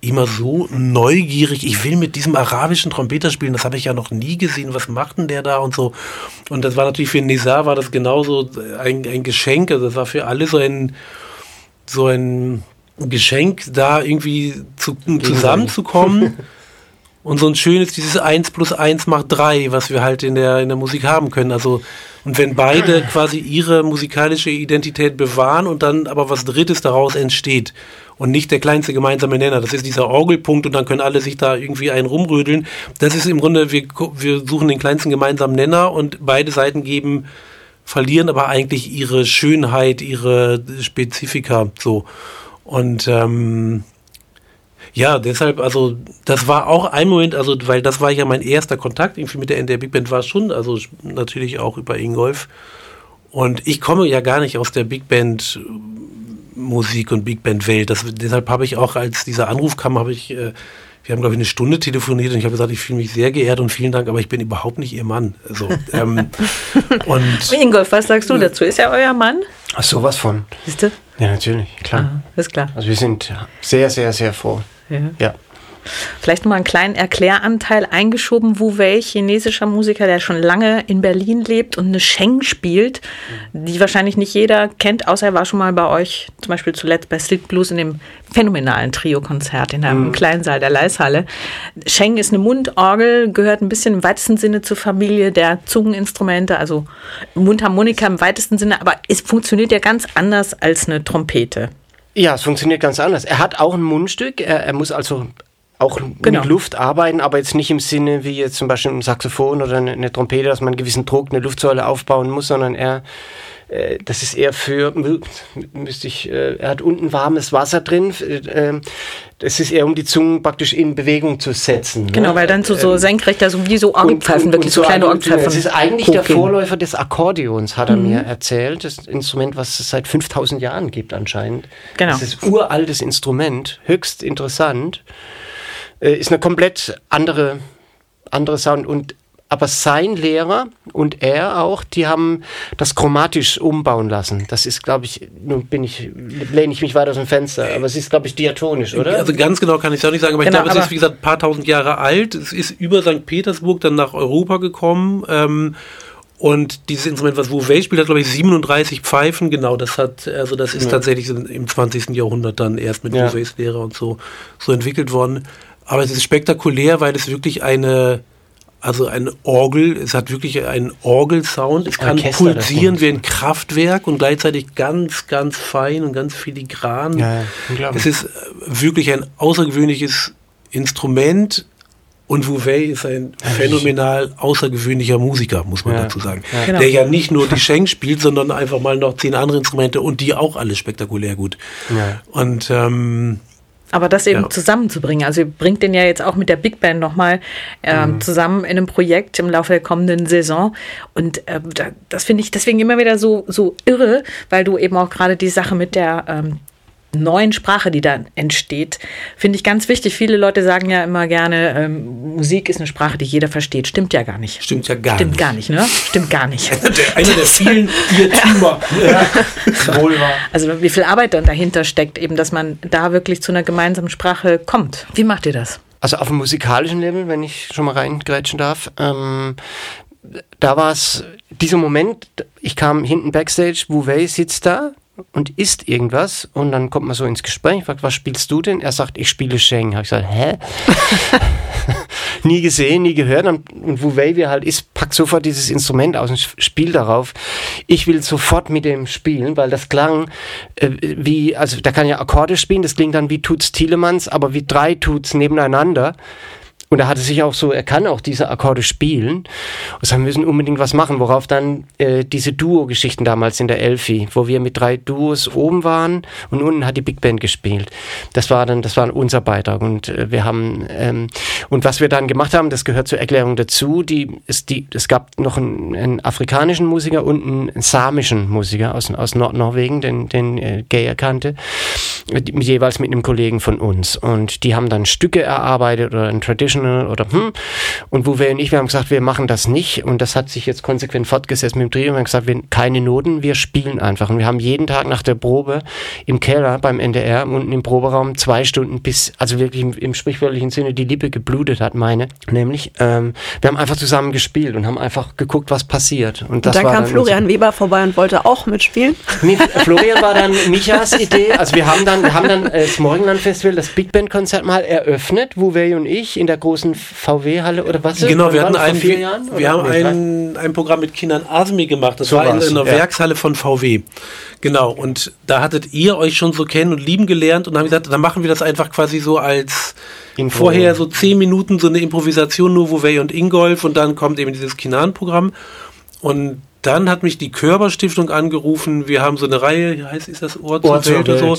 immer so neugierig, ich will mit diesem arabischen Trompeter spielen, das habe ich ja noch nie gesehen, was macht denn der da und so. Und das war natürlich für Nizar war das genauso ein, ein Geschenk, also das war für alle so ein, so ein Geschenk, da irgendwie zu, zusammenzukommen. und so ein schönes, dieses 1 plus 1 macht 3, was wir halt in der, in der Musik haben können. Also, und wenn beide quasi ihre musikalische Identität bewahren und dann aber was Drittes daraus entsteht und nicht der kleinste gemeinsame Nenner. Das ist dieser Orgelpunkt und dann können alle sich da irgendwie einen rumrödeln. Das ist im Grunde, wir, wir suchen den kleinsten gemeinsamen Nenner und beide Seiten geben, verlieren aber eigentlich ihre Schönheit, ihre Spezifika so. Und ähm, ja, deshalb, also das war auch ein Moment, also weil das war ja mein erster Kontakt irgendwie mit der NDR Big Band war schon, also natürlich auch über Ingolf. Und ich komme ja gar nicht aus der Big Band Musik und Big Band Welt. Das, deshalb habe ich auch, als dieser Anruf kam, habe ich, äh, wir haben glaube ich eine Stunde telefoniert und ich habe gesagt, ich fühle mich sehr geehrt und vielen Dank, aber ich bin überhaupt nicht Ihr Mann. Also, ähm, und Ingolf, was sagst du dazu? Ist er euer Mann? Ach, sowas von. Siehst du? Ja, natürlich, klar. Aha, ist klar. Also wir sind sehr, sehr, sehr froh. Ja. ja. Vielleicht nochmal einen kleinen Erkläranteil eingeschoben, Wu Wei, chinesischer Musiker, der schon lange in Berlin lebt und eine Sheng spielt, die wahrscheinlich nicht jeder kennt, außer er war schon mal bei euch, zum Beispiel zuletzt bei Slick Blues in dem phänomenalen Trio-Konzert in einem mhm. kleinen Saal der Leishalle. Sheng ist eine Mundorgel, gehört ein bisschen im weitesten Sinne zur Familie der Zungeninstrumente, also Mundharmonika im weitesten Sinne, aber es funktioniert ja ganz anders als eine Trompete. Ja, es funktioniert ganz anders. Er hat auch ein Mundstück. Er, er muss also auch genau. mit Luft arbeiten, aber jetzt nicht im Sinne wie jetzt zum Beispiel ein Saxophon oder eine, eine Trompete, dass man einen gewissen Druck, eine Luftsäule aufbauen muss, sondern er äh, das ist eher für, müsste ich, äh, er hat unten warmes Wasser drin. Äh, das ist eher, um die Zunge praktisch in Bewegung zu setzen. Ne? Genau, ne? weil dann so, so ähm, senkrecht, also wie so Orgelpfeifen, wirklich so, so kleine Orgelpfeifen. Das ist eigentlich hochgehen. der Vorläufer des Akkordeons, hat er mhm. mir erzählt. Das Instrument, was es seit 5000 Jahren gibt anscheinend. Genau. Das ist uraltes Instrument, höchst interessant. Ist eine komplett andere, andere Sound und aber sein Lehrer und er auch, die haben das chromatisch umbauen lassen. Das ist, glaube ich, nun bin ich, lehne ich mich weiter aus dem Fenster, aber es ist, glaube ich, diatonisch, oder? Also ganz genau kann ich es auch nicht sagen, aber genau, ich glaube, es ist, wie gesagt, ein paar tausend Jahre alt. Es ist über St. Petersburg dann nach Europa gekommen. Ähm, Und dieses Instrument, was Wu Wei spielt, hat, glaube ich, 37 Pfeifen. Genau, das hat, also das ist ja. tatsächlich im 20. Jahrhundert dann erst mit ja. Wu Weis Lehre und so, so entwickelt worden. Aber es ist spektakulär, weil es wirklich eine, also ein Orgel, es hat wirklich einen Orgelsound. Es kann Orchester pulsieren wie ein Kraftwerk und gleichzeitig ganz, ganz fein und ganz filigran. Ja, es ist wirklich ein außergewöhnliches Instrument und Wu Wei ist ein phänomenal außergewöhnlicher Musiker, muss man ja. dazu sagen. Ja. Genau. Der ja nicht nur die Sheng spielt, sondern einfach mal noch zehn andere Instrumente und die auch alle spektakulär gut. Ja. Und ähm, aber das eben ja. zusammenzubringen, also ihr bringt den ja jetzt auch mit der Big Band nochmal ähm, mhm. zusammen in einem Projekt im Laufe der kommenden Saison. Und ähm, das finde ich deswegen immer wieder so, so irre, weil du eben auch gerade die Sache mit der ähm, neuen Sprache, die da entsteht, finde ich ganz wichtig. Viele Leute sagen ja immer gerne, ähm, Musik ist eine Sprache, die jeder versteht. Stimmt ja gar nicht. Stimmt ja gar Stimmt nicht. Stimmt gar nicht, ne? Stimmt gar nicht. einer, der, einer der vielen Irrtümer. ja. Also wie viel Arbeit dann dahinter steckt, eben, dass man da wirklich zu einer gemeinsamen Sprache kommt. Wie macht ihr das? Also auf dem musikalischen Level, wenn ich schon mal reingrätschen darf, ähm, da war es dieser Moment, ich kam hinten backstage, Wu Wei sitzt da, und isst irgendwas und dann kommt man so ins Gespräch, fragt, was spielst du denn? Er sagt, ich spiele Sheng. Habe ich gesagt, hä? nie gesehen, nie gehört. Und, und Wu Wei, wie halt ist, packt sofort dieses Instrument aus und spielt darauf. Ich will sofort mit dem spielen, weil das klang äh, wie, also da kann ja Akkorde spielen, das klingt dann wie Tuts Tielemans, aber wie drei Tuts nebeneinander. Und er hatte sich auch so, er kann auch diese Akkorde spielen. Und sagen, wir müssen unbedingt was machen, worauf dann äh, diese Duo-Geschichten damals in der Elfi, wo wir mit drei Duos oben waren und unten hat die Big Band gespielt. Das war dann, das war unser Beitrag. Und äh, wir haben, ähm, und was wir dann gemacht haben, das gehört zur Erklärung dazu, die, ist die, es gab noch einen, einen afrikanischen Musiker und einen samischen Musiker aus, aus Nordnorwegen, den, den äh, Gay erkannte, jeweils mit einem Kollegen von uns. Und die haben dann Stücke erarbeitet oder ein Tradition International oder hm. Und wo wir und ich, wir haben gesagt, wir machen das nicht. Und das hat sich jetzt konsequent fortgesetzt mit dem Trio. Wir haben gesagt, wir keine Noten, wir spielen einfach. Und wir haben jeden Tag nach der Probe im Keller beim NDR unten im Proberaum zwei Stunden bis, also wirklich im, im sprichwörtlichen Sinne, die Lippe geblutet hat, meine. Nämlich, ähm, wir haben einfach zusammen gespielt und haben einfach geguckt, was passiert. Und, das und dann kam Florian Weber vorbei und wollte auch mitspielen. Florian war dann Michas Idee. Also wir haben dann, wir haben dann äh, das Morgenland Festival, das Big Band Konzert mal eröffnet, wo wir und ich in der großen VW-Halle oder was? Genau, wir hatten ein, vier Jahren, wir haben ein, ein Programm mit Kindern ASMI gemacht. Das so war in, in einer ja. Werkshalle von VW. Genau, und da hattet ihr euch schon so kennen und lieben gelernt und haben gesagt, dann machen wir das einfach quasi so als Info. vorher so zehn Minuten so eine Improvisation nur Vouvet und Ingolf und dann kommt eben dieses Kinan-Programm. Und dann hat mich die Körperstiftung angerufen. Wir haben so eine Reihe, heißt ist das Ort, Ort zur Welt oder so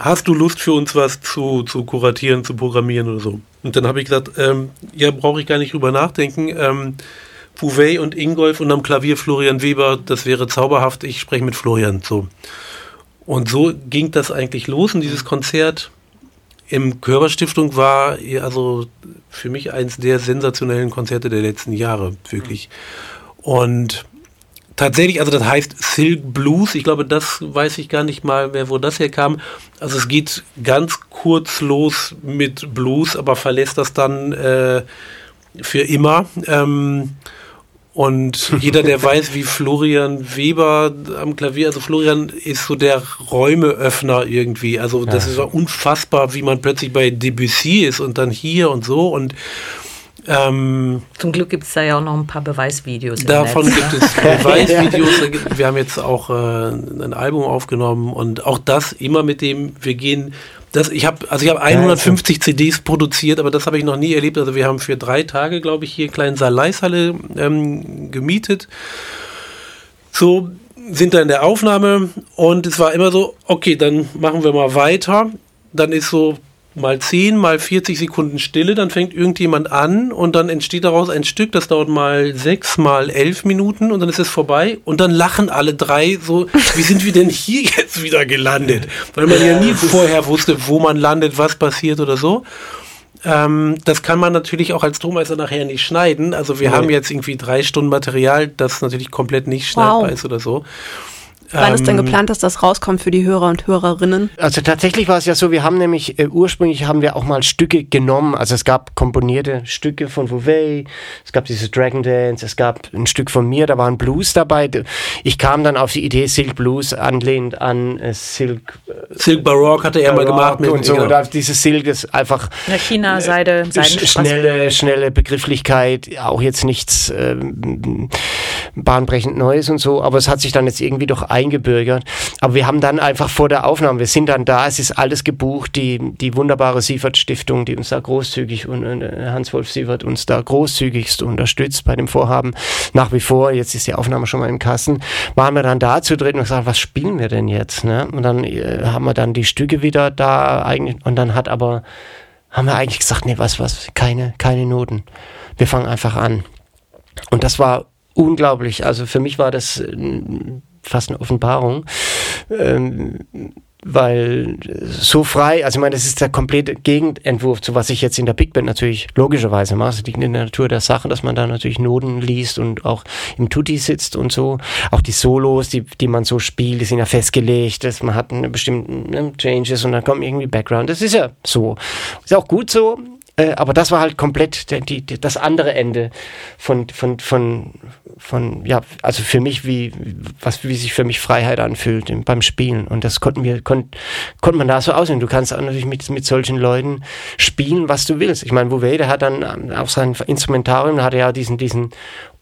hast du Lust für uns was zu, zu kuratieren, zu programmieren oder so? Und dann habe ich gesagt, ähm, ja, brauche ich gar nicht drüber nachdenken. Ähm, Pouvet und Ingolf und am Klavier Florian Weber, das wäre zauberhaft, ich spreche mit Florian. So. Und so ging das eigentlich los und dieses Konzert im Körperstiftung war also für mich eins der sensationellen Konzerte der letzten Jahre, wirklich. Und tatsächlich, also das heißt Silk Blues. Ich glaube, das weiß ich gar nicht mal mehr, wo das herkam. Also es geht ganz kurz los mit Blues, aber verlässt das dann äh, für immer. Ähm, und jeder, der weiß, wie Florian Weber am Klavier, also Florian ist so der Räumeöffner irgendwie. Also das ja. ist unfassbar, wie man plötzlich bei Debussy ist und dann hier und so. Und ähm, Zum Glück gibt es da ja auch noch ein paar Beweisvideos. Davon Netz, gibt es Beweisvideos. Wir haben jetzt auch äh, ein Album aufgenommen und auch das immer mit dem, wir gehen, das, ich habe also ich habe 150 ja, CDs produziert, aber das habe ich noch nie erlebt. Also wir haben für drei Tage, glaube ich, hier kleinen Saleishalle ähm, gemietet. So sind da in der Aufnahme und es war immer so, okay, dann machen wir mal weiter. Dann ist so mal 10, mal 40 Sekunden Stille, dann fängt irgendjemand an und dann entsteht daraus ein Stück, das dauert mal 6, mal 11 Minuten und dann ist es vorbei und dann lachen alle drei so, wie sind wir denn hier jetzt wieder gelandet? Weil man ja nie vorher wusste, wo man landet, was passiert oder so. Ähm, das kann man natürlich auch als Tonmeister nachher nicht schneiden. Also wir nee. haben jetzt irgendwie drei Stunden Material, das natürlich komplett nicht schneidbar wow. ist oder so. Wann ist denn ähm, geplant, dass das rauskommt für die Hörer und Hörerinnen? Also tatsächlich war es ja so, wir haben nämlich, äh, ursprünglich haben wir auch mal Stücke genommen, also es gab komponierte Stücke von Vouvet, es gab dieses Dragon Dance, es gab ein Stück von mir, da war ein Blues dabei. Ich kam dann auf die Idee Silk Blues anlehnt an äh, Silk... Äh, Silk Baroque hatte er mal gemacht. Mit, und so, genau. dieses Silk ist einfach... Ja, China, Seide, äh, schnelle, schnelle Begrifflichkeit, auch jetzt nichts äh, bahnbrechend Neues und so, aber es hat sich dann jetzt irgendwie doch eingebürgert. Aber wir haben dann einfach vor der Aufnahme, wir sind dann da, es ist alles gebucht, die, die wunderbare Sievert Stiftung, die uns da großzügig und äh, Hans-Wolf Sievert uns da großzügigst unterstützt bei dem Vorhaben. Nach wie vor, jetzt ist die Aufnahme schon mal im Kassen, waren wir dann da zu dritt und gesagt, was spielen wir denn jetzt? Ne? Und dann äh, haben wir dann die Stücke wieder da eigentlich und dann hat aber haben wir eigentlich gesagt, nee, was, was, keine, keine Noten. Wir fangen einfach an. Und das war unglaublich. Also für mich war das äh, fast eine Offenbarung. Ähm, weil so frei, also ich meine, das ist der komplette Gegenentwurf zu was ich jetzt in der Big Band natürlich logischerweise mache. Es liegt in der Natur der Sache, dass man da natürlich Noten liest und auch im Tutti sitzt und so. Auch die Solos, die, die man so spielt, die sind ja festgelegt, dass man hat eine bestimmten ne, Changes und dann kommt irgendwie Background. Das ist ja so. Ist auch gut so, äh, aber das war halt komplett der, die, das andere Ende von, von, von, von, ja, also für mich, wie, was, wie sich für mich Freiheit anfühlt beim Spielen. Und das konnten wir, kon, konnte man da so aussehen. Du kannst auch natürlich mit, mit solchen Leuten spielen, was du willst. Ich meine, Bouvet, der hat dann ähm, auf sein Instrumentarium, da hat er ja diesen, diesen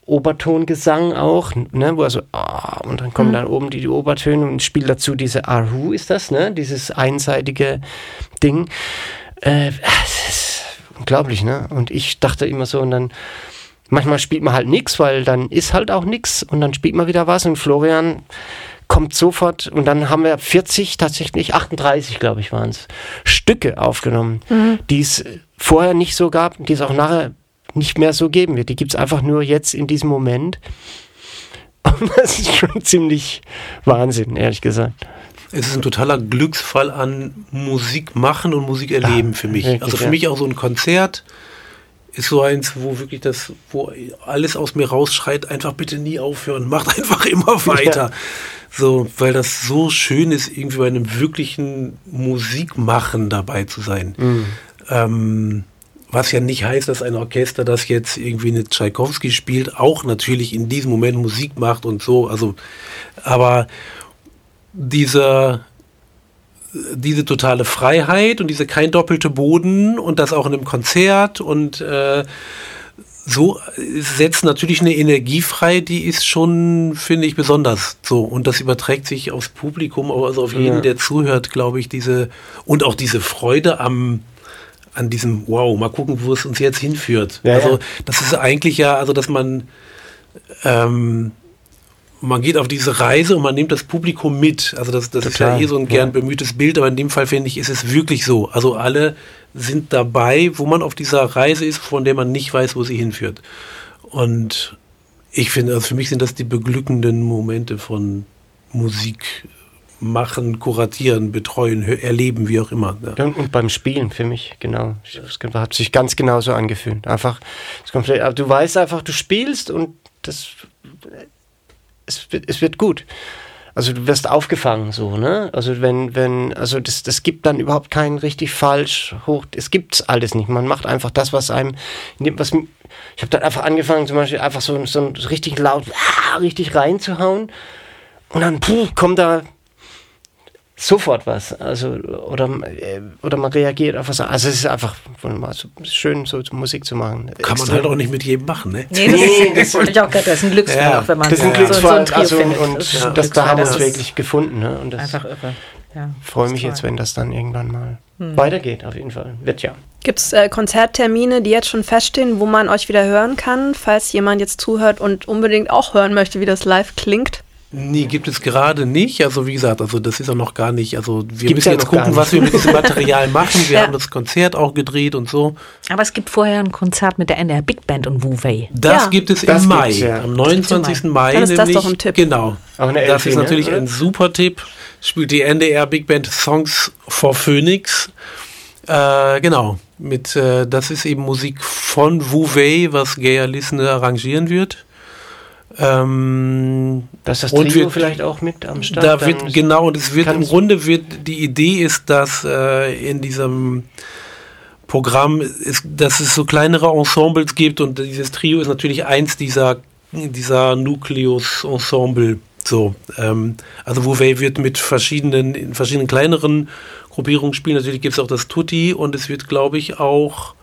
Obertongesang auch, ne, wo er so, ah, und dann kommen mhm. dann oben die, die Obertöne und spielt dazu diese Ahu ist das, ne, dieses einseitige Ding. Äh, das ist unglaublich, ne? Und ich dachte immer so, und dann manchmal spielt man halt nichts, weil dann ist halt auch nichts und dann spielt man wieder was und Florian kommt sofort und dann haben wir 40, tatsächlich 38, glaube ich, waren es, Stücke aufgenommen, mhm. die es vorher nicht so gab, die es auch nachher nicht mehr so geben wird. Die gibt es einfach nur jetzt in diesem Moment. Und das ist schon ziemlich Wahnsinn, ehrlich gesagt. Es ist ein totaler Glücksfall an Musik machen und Musik erleben ah, für mich. Richtig, also für ja. mich auch so ein Konzert ist so eins, wo wirklich das, wo alles aus mir rausschreit, einfach bitte nie aufhören, macht einfach immer weiter. Ja. So, weil das so schön ist, irgendwie bei einem wirklichen Musikmachen dabei zu sein. Mhm. Ähm, was ja nicht heißt, dass ein Orchester, das jetzt irgendwie eine Tchaikovsky spielt, auch natürlich in diesem Moment Musik macht und so. Also, aber diese, diese totale Freiheit und diese kein doppelte Boden und das auch in einem Konzert und äh, so setzt natürlich eine Energie frei, die ist schon, finde ich, besonders so. Und das überträgt sich aufs Publikum, also auf jeden, ja. der zuhört, glaube ich, diese, und auch diese Freude am, an diesem, wow, mal gucken, wo es uns jetzt hinführt. Ja, also, das ist eigentlich ja, also, dass man, ähm, man geht auf diese Reise und man nimmt das Publikum mit. Also das, das ist ja eh so ein gern bemühtes Bild, aber in dem Fall finde ich, ist es wirklich so. Also alle sind dabei, wo man auf dieser Reise ist, von der man nicht weiß, wo sie hinführt. Und ich finde, also für mich sind das die beglückenden Momente von Musik machen, kuratieren, betreuen, erleben, wie auch immer. Ja. Und beim Spielen für mich, genau. Das hat sich ganz genauso angefühlt. Einfach, du weißt einfach, du spielst und das es, es wird gut. Also du wirst aufgefangen so, ne? Also wenn, wenn, also das, das gibt dann überhaupt kein richtig falsch hoch. Es gibt's alles nicht. Man macht einfach das, was einem, was ich habe dann einfach angefangen, zum Beispiel einfach so, so richtig laut, ah, richtig reinzuhauen. Und dann puh, kommt da sofort was. Also, oder, äh, oder man reagiert auf was. Also es ist einfach so schön, so Musik zu machen. Kann Extrem. man halt auch nicht mit jedem machen, ne? Nee, das, nee, das, das, ich auch grad, das ist ein Glücksfall, ja, auch wenn man das ist ein Glücksfall, so, so also, findet. und das, ja, das da haben wir uns wirklich gefunden. Ne? Und das einfach irre. Ja, freue mich jetzt, wenn das dann irgendwann mal hm. weitergeht, auf jeden Fall. Wird ja. Gibt es äh, Konzerttermine, die jetzt schon feststehen, wo man euch wieder hören kann, falls jemand jetzt zuhört und unbedingt auch hören möchte, wie das live klingt? Nee, gibt es gerade nicht. Also wie gesagt, also das ist ja noch gar nicht. Also wir Gibt's müssen ja jetzt gucken, was wir mit diesem Material machen. Wir ja. haben das Konzert auch gedreht und so. Aber es gibt vorher ein Konzert mit der NDR Big Band und Wu Wei. Das ja. gibt es das im Mai. Ja. Am 29. Mai. Dann ist das doch ein Tipp. Genau. das ist natürlich ne? ein super Tipp. Spielt die NDR Big Band Songs for Phoenix. Äh, genau. Mit, äh, das ist eben Musik von Wu Wei, was Gaia Lissner arrangieren wird. Ähm, dass das Trio wird, vielleicht auch mit am Start. Da wird genau und es wird im Grunde wird die Idee ist, dass äh, in diesem Programm ist, dass es so kleinere Ensembles gibt und dieses Trio ist natürlich eins dieser dieser Nucleus Ensemble. So, ähm, also Wuvey wird mit verschiedenen in verschiedenen kleineren Gruppierungen spielen. Natürlich gibt es auch das Tutti und es wird, glaube ich, auch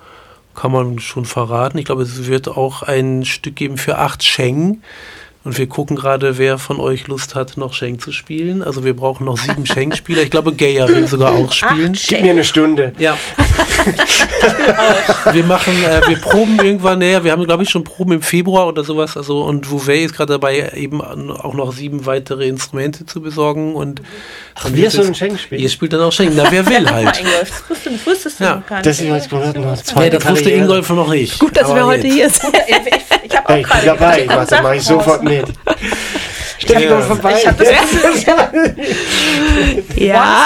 kann man schon verraten. Ich glaube, es wird auch ein Stück geben für acht Schengen. Und wir gucken gerade, wer von euch Lust hat, noch Schenk zu spielen. Also wir brauchen noch sieben Schenk-Spieler. Ich glaube, Gaia will sogar auch spielen. Gib mir eine Stunde. Ja. wir machen, äh, wir proben irgendwann näher. Wir haben, glaube ich, schon Proben im Februar oder sowas. Also und Vouvet ist gerade dabei, eben auch noch sieben weitere Instrumente zu besorgen. Und Ach, wir sollen Schenk spielen. Ihr spielt dann auch Schenk. Na, wer will halt. Das wusstest du, wusstest du ja. gar nicht. Das, ist noch nee, das wusste Ingolf noch nicht. Gut, dass wir heute hier sind. ich habe auch ich bin dabei. Warte, mache ich sofort mit. Stell ja. vorbei. Ich hab das ja.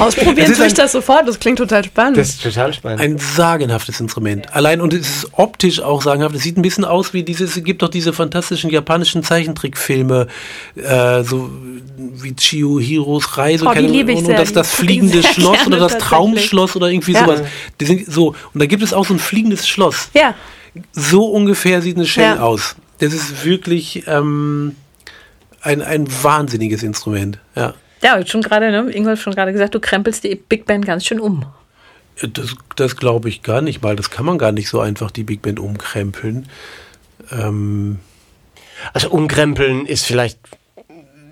Ausprobieren tue ich das sofort. Das klingt total spannend. Das ist total spannend. Ein sagenhaftes Instrument. Allein und es ist optisch auch sagenhaft. Es sieht ein bisschen aus wie dieses. Es gibt doch diese fantastischen japanischen Zeichentrickfilme, äh, so wie Chihiros Reise. Oh, die liebe ich sehr. Das, das fliegende Schloss oder das Traumschloss oder irgendwie ja. sowas. Die sind so und da gibt es auch so ein fliegendes Schloss. Ja. So ungefähr sieht eine Shell ja. aus. Das ist wirklich ähm, ein, ein wahnsinniges Instrument. Ja, ja schon gerade, ne? Ingolf schon gerade gesagt, du krempelst die Big Band ganz schön um. Das, das glaube ich gar nicht mal. Das kann man gar nicht so einfach, die Big Band umkrempeln. Ähm also umkrempeln ist vielleicht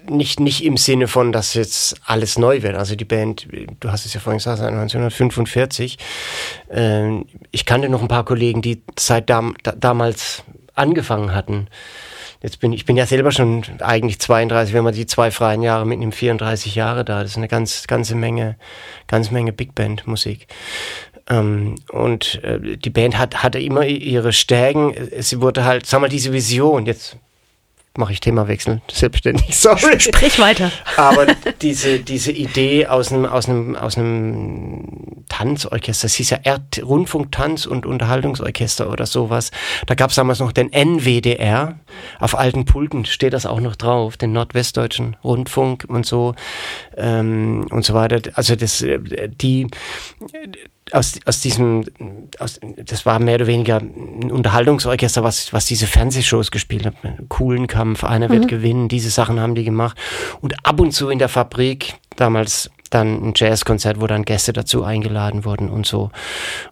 nicht, nicht im Sinne von, dass jetzt alles neu wird. Also die Band, du hast es ja vorhin gesagt, 1945. Ähm, ich kannte noch ein paar Kollegen, die seit dam damals angefangen hatten. Jetzt bin ich bin ja selber schon eigentlich 32, wenn man die zwei freien Jahre mitnimmt, 34 Jahre da. Das ist eine ganz ganze Menge, ganz Menge Big Band Musik. Ähm, und äh, die Band hat hatte immer ihre Stärken. Sie wurde halt, sag mal, diese Vision. Jetzt mache ich Themawechsel, selbstständig, sorry. Sprich weiter. Aber diese, diese Idee aus einem, aus einem, aus einem Tanzorchester, das hieß ja Erd Rundfunktanz- und Unterhaltungsorchester oder sowas. Da gab es damals noch den NWDR. Auf alten Pulten steht das auch noch drauf, den Nordwestdeutschen Rundfunk und so ähm, und so weiter. Also das, äh, die, aus, aus diesem, aus, das war mehr oder weniger ein Unterhaltungsorchester, was, was diese Fernsehshows gespielt hat. Coolen Kampf, einer wird mhm. gewinnen, diese Sachen haben die gemacht. Und ab und zu in der Fabrik, damals dann ein Jazzkonzert, wo dann Gäste dazu eingeladen wurden und so.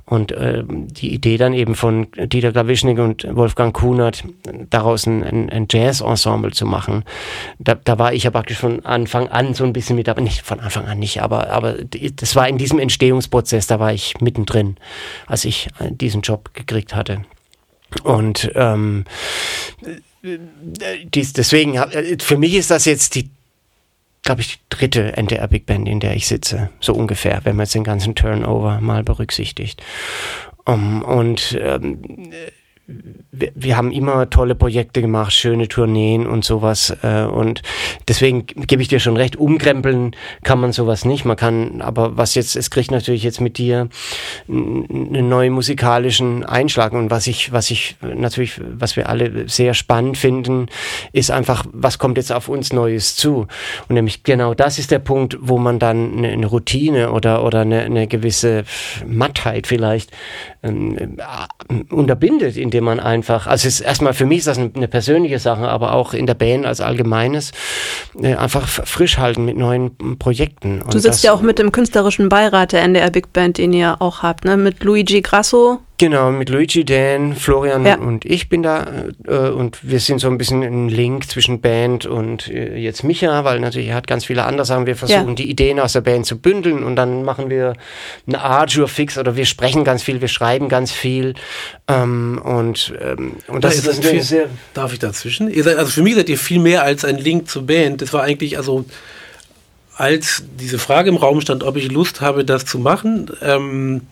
Und äh, die Idee dann eben von Dieter Glawischnik und Wolfgang Kunert, daraus ein, ein, ein Jazz-Ensemble zu machen, da, da war ich ja praktisch von Anfang an so ein bisschen mit, aber nicht von Anfang an nicht, aber, aber das war in diesem Entstehungsprozess, da war ich mittendrin, als ich äh, diesen Job gekriegt hatte. Und ähm, äh, dies, deswegen, äh, für mich ist das jetzt die glaube ich, die dritte NDR Big Band, in der ich sitze, so ungefähr, wenn man jetzt den ganzen Turnover mal berücksichtigt. Um, und ähm, wir, haben immer tolle Projekte gemacht, schöne Tourneen und sowas. Äh, und deswegen gebe ich dir schon recht, umkrempeln kann man sowas nicht. Man kann, aber was jetzt, es kriegt natürlich jetzt mit dir einen neuen musikalischen Einschlag. Und was ich, was ich natürlich, was wir alle sehr spannend finden, ist einfach, was kommt jetzt auf uns Neues zu? Und nämlich genau das ist der Punkt, wo man dann eine, eine Routine oder, oder eine, eine gewisse Mattheit vielleicht ähm, äh, unterbindet, indem man einfach, also es ist erstmal für mich ist das eine, persönliche Sache, aber auch in der Band als allgemeines äh, einfach frisch halten mit neuen Projekten. Und du sitzt ja auch mit dem künstlerischen Beirat der NDR Big Band, den ihr auch habt, ne? Mit Luigi Grasso, Genau, mit Luigi, Dan, Florian ja. und ich bin da äh, und wir sind so ein bisschen ein Link zwischen Band und äh, jetzt Micha, weil natürlich er hat ganz viele andere Sachen. Wir versuchen ja. die Ideen aus der Band zu bündeln und dann machen wir eine Arjure Fix oder wir sprechen ganz viel, wir schreiben ganz viel ähm, und, ähm, und das, das ist viel, sehr. Darf ich dazwischen? Ihr seid, also für mich seid ihr viel mehr als ein Link zur Band. Das war eigentlich also als diese Frage im Raum stand, ob ich Lust habe, das zu machen. Ähm,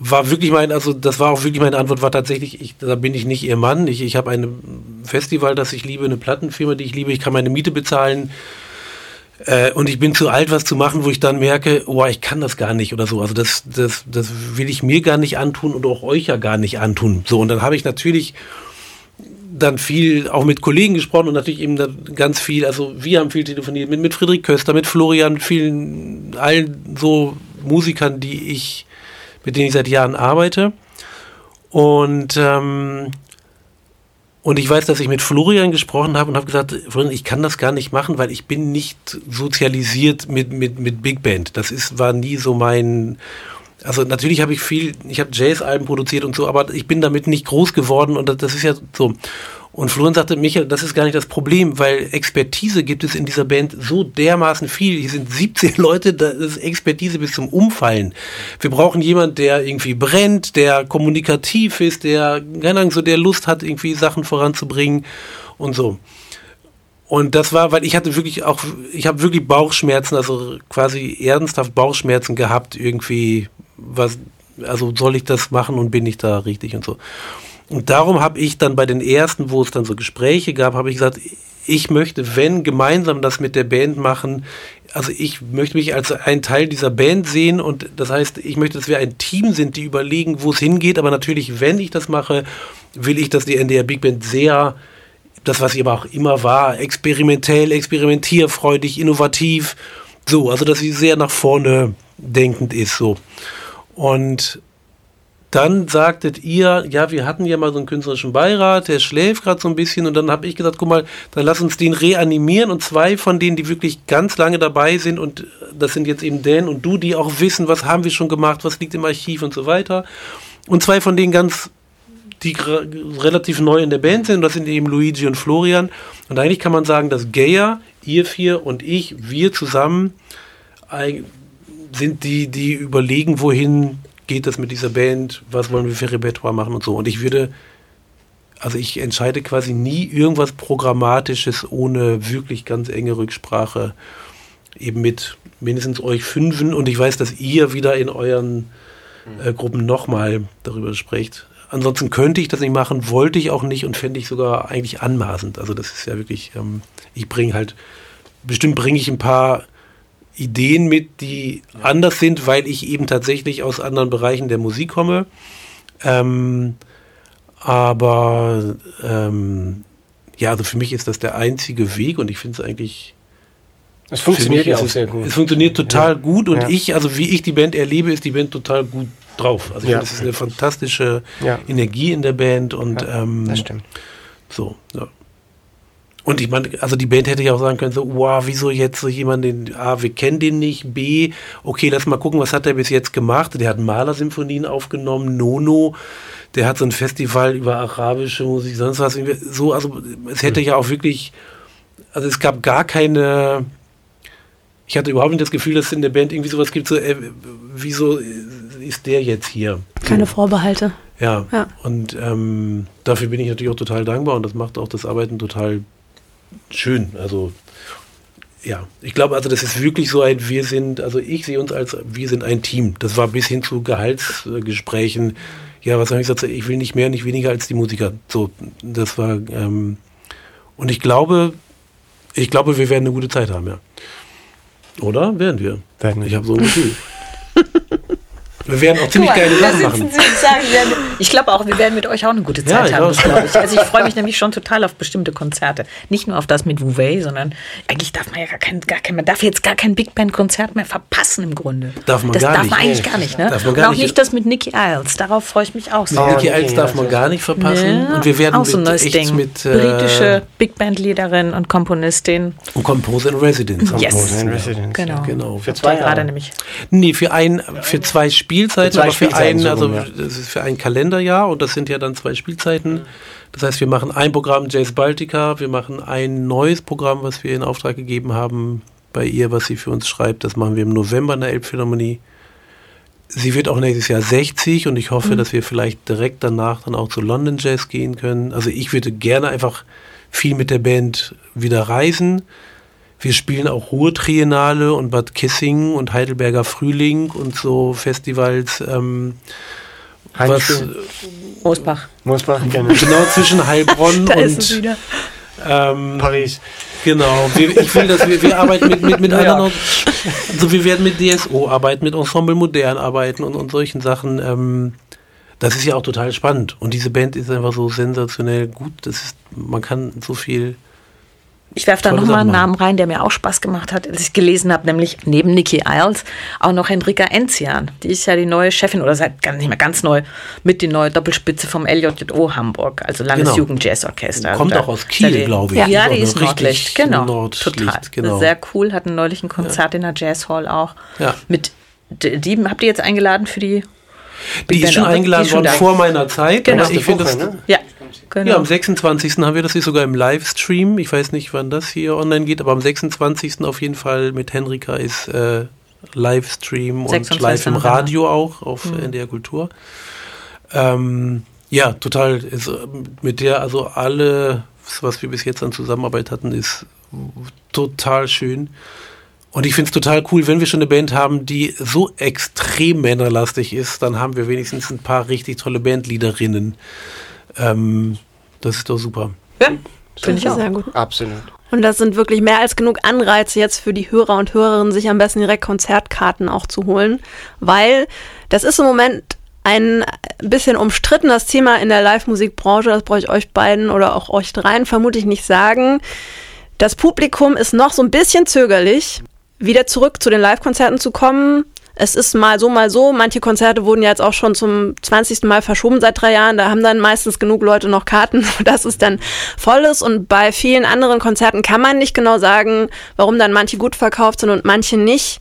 war wirklich mein, also das war auch wirklich meine Antwort, war tatsächlich, ich, da bin ich nicht ihr Mann. Ich, ich habe ein Festival, das ich liebe, eine Plattenfirma, die ich liebe, ich kann meine Miete bezahlen. Äh, und ich bin zu alt, was zu machen, wo ich dann merke, oh, ich kann das gar nicht oder so. Also das, das, das will ich mir gar nicht antun und auch euch ja gar nicht antun. So, und dann habe ich natürlich dann viel auch mit Kollegen gesprochen und natürlich eben ganz viel, also wir haben viel telefoniert mit, mit Friedrich Köster, mit Florian, mit vielen, allen so Musikern, die ich, mit denen ich seit Jahren arbeite. Und ähm, und ich weiß, dass ich mit Florian gesprochen habe und habe gesagt, Florian, ich kann das gar nicht machen, weil ich bin nicht sozialisiert mit, mit, mit Big Band. Das ist, war nie so mein, also natürlich habe ich viel, ich habe Jazz-Alben produziert und so, aber ich bin damit nicht groß geworden und das, das ist ja so. Und Florian sagte, Michael, das ist gar nicht das Problem, weil Expertise gibt es in dieser Band so dermaßen viel. Hier sind 17 Leute, das ist Expertise bis zum Umfallen. Wir brauchen jemanden, der irgendwie brennt, der kommunikativ ist, der, keine Ahnung, so der Lust hat, irgendwie Sachen voranzubringen und so. Und das war, weil ich hatte wirklich auch, ich habe wirklich Bauchschmerzen, also quasi ernsthaft Bauchschmerzen gehabt, irgendwie, was, also soll ich das machen und bin ich da richtig und so. Und darum habe ich dann bei den ersten, wo es dann so Gespräche gab, habe ich gesagt, ich möchte, wenn, gemeinsam das mit der Band machen. Also ich möchte mich als ein Teil dieser Band sehen und das heißt, ich möchte, dass wir ein Team sind, die überlegen, wo es hingeht. Aber natürlich, wenn ich das mache, will ich, dass die NDR Big Band sehr, das was sie aber auch immer war, experimentell, experimentierfreudig, innovativ, so, also dass sie sehr nach vorne denkend ist, so. Und dann sagtet ihr, ja, wir hatten ja mal so einen künstlerischen Beirat, der schläft gerade so ein bisschen. Und dann habe ich gesagt, guck mal, dann lass uns den reanimieren. Und zwei von denen, die wirklich ganz lange dabei sind und das sind jetzt eben Dan und du, die auch wissen, was haben wir schon gemacht, was liegt im Archiv und so weiter. Und zwei von denen ganz, die relativ neu in der Band sind und das sind eben Luigi und Florian. Und eigentlich kann man sagen, dass Gaia, ihr vier und ich, wir zusammen sind die, die überlegen, wohin geht das mit dieser Band, was wollen wir für Repertoire machen und so. Und ich würde, also ich entscheide quasi nie irgendwas Programmatisches ohne wirklich ganz enge Rücksprache eben mit mindestens euch Fünfen und ich weiß, dass ihr wieder in euren äh, Gruppen nochmal darüber sprecht. Ansonsten könnte ich das nicht machen, wollte ich auch nicht und fände ich sogar eigentlich anmaßend. Also das ist ja wirklich, ähm, ich bringe halt, bestimmt bringe ich ein paar Ideen mit, die ja. anders sind, weil ich eben tatsächlich aus anderen Bereichen der Musik komme. Ähm, aber ähm, ja, also für mich ist das der einzige Weg und ich finde es eigentlich. Es funktioniert ja auch es, sehr gut. Es funktioniert total ja. gut und ja. ich, also wie ich die Band erlebe, ist die Band total gut drauf. Also ich ja. finde, es ist eine fantastische Energie in der Band und ähm, das stimmt. So, ja. Und ich meine, also die Band hätte ja auch sagen können, so, wow, wieso jetzt so jemand, den, A, wir kennen den nicht, B, okay, lass mal gucken, was hat er bis jetzt gemacht. Der hat Malersymphonien aufgenommen, Nono, der hat so ein Festival über arabische Musik, sonst was. So, also es hätte ja auch wirklich, also es gab gar keine, ich hatte überhaupt nicht das Gefühl, dass es in der Band irgendwie sowas gibt, so, äh, wieso ist der jetzt hier? Keine Vorbehalte. Ja, ja. und ähm, dafür bin ich natürlich auch total dankbar und das macht auch das Arbeiten total schön. Also ja, ich glaube, also das ist wirklich so ein, wir sind, also ich sehe uns als, wir sind ein Team. Das war bis hin zu Gehaltsgesprächen. Ja, was habe ich gesagt? Ich will nicht mehr, nicht weniger als die Musiker. So, das war, ähm, und ich glaube, ich glaube, wir werden eine gute Zeit haben, ja. Oder? Werden wir. Werden ich habe so ein Gefühl. Wir werden auch ziemlich geile Sachen machen. Sagen, werden, ich glaube auch, wir werden mit euch auch eine gute Zeit ja, haben, glaube ich. Also ich freue mich nämlich schon total auf bestimmte Konzerte. Nicht nur auf das mit Vouvet, sondern eigentlich darf man ja gar kein, gar kein man darf jetzt gar kein Big Band Konzert mehr verpassen im Grunde. Darf man das gar darf nicht. man eigentlich gar nicht, ne? Darf man gar Und auch nicht, nicht das mit Nicky Isles. Darauf freue ich mich auch sehr. Mit Nicky Isles darf man gar nicht verpassen. Ja, und wir werden auch so ein neues Ding. mit äh, britische Big Band Liederin und Komponistin. Und Composer in Residence. Yes. Composer in Residence. Genau. genau. Für zwei gerade nämlich. Nee, für ein für zwei Spielzeiten, aber für ein, also das ist für ein Kalenderjahr und das sind ja dann zwei Spielzeiten. Das heißt, wir machen ein Programm Jazz Baltica, wir machen ein neues Programm, was wir in Auftrag gegeben haben bei ihr, was sie für uns schreibt. Das machen wir im November in der Elbphilharmonie. Sie wird auch nächstes Jahr 60 und ich hoffe, mhm. dass wir vielleicht direkt danach dann auch zu London Jazz gehen können. Also ich würde gerne einfach viel mit der Band wieder reisen. Wir spielen auch Ruhr-Triennale und Bad Kissing und Heidelberger Frühling und so Festivals. Ähm, was, Moosbach. Moosbach, genau. genau zwischen Heilbronn und ähm, Paris. Genau. Wir, ich will, dass wir, wir arbeiten mit, mit, mit ja. anderen, also wir werden mit DSO arbeiten, mit Ensemble Modern arbeiten und, und solchen Sachen. Ähm, das ist ja auch total spannend. Und diese Band ist einfach so sensationell gut. Das ist, man kann so viel ich werfe da nochmal einen Namen rein, der mir auch Spaß gemacht hat, als ich gelesen habe, nämlich neben Nikki Isles auch noch Henrika Enzian. Die ist ja die neue Chefin oder seit gar nicht mehr ganz neu mit die neue Doppelspitze vom LJO Hamburg, also Landesjugendjazzorchester. Genau. Kommt also auch aus Kiel, glaube ich. Ja, ja die ist Nordlicht, genau. Nordlicht, total. Genau. Sehr cool, hatten neulich ein Konzert ja. in der Jazz Hall auch. Ja. Mit die habt ihr jetzt eingeladen für die die ist schon eingeladen worden vor meiner Zeit. Genau. ich finde das, ne? ja. Genau. Ja, am 26. haben wir das hier sogar im Livestream. Ich weiß nicht, wann das hier online geht, aber am 26. auf jeden Fall mit Henrika ist äh, Livestream und live im Radio auch auf mhm. NDR Kultur. Ähm, ja, total. Ist, mit der, also alle, was wir bis jetzt an Zusammenarbeit hatten, ist total schön. Und ich finde es total cool, wenn wir schon eine Band haben, die so extrem männerlastig ist, dann haben wir wenigstens ein paar richtig tolle Bandleaderinnen. Ähm, das ist doch super. Ja, finde ich auch. Sehr gut. Absolut. Und das sind wirklich mehr als genug Anreize jetzt für die Hörer und Hörerinnen, sich am besten direkt Konzertkarten auch zu holen, weil das ist im Moment ein bisschen umstrittenes Thema in der Live-Musikbranche. Das brauche ich euch beiden oder auch euch dreien vermutlich nicht sagen. Das Publikum ist noch so ein bisschen zögerlich, wieder zurück zu den Live-Konzerten zu kommen es ist mal so, mal so. Manche Konzerte wurden ja jetzt auch schon zum 20. Mal verschoben seit drei Jahren. Da haben dann meistens genug Leute noch Karten, dass es dann voll ist. Und bei vielen anderen Konzerten kann man nicht genau sagen, warum dann manche gut verkauft sind und manche nicht.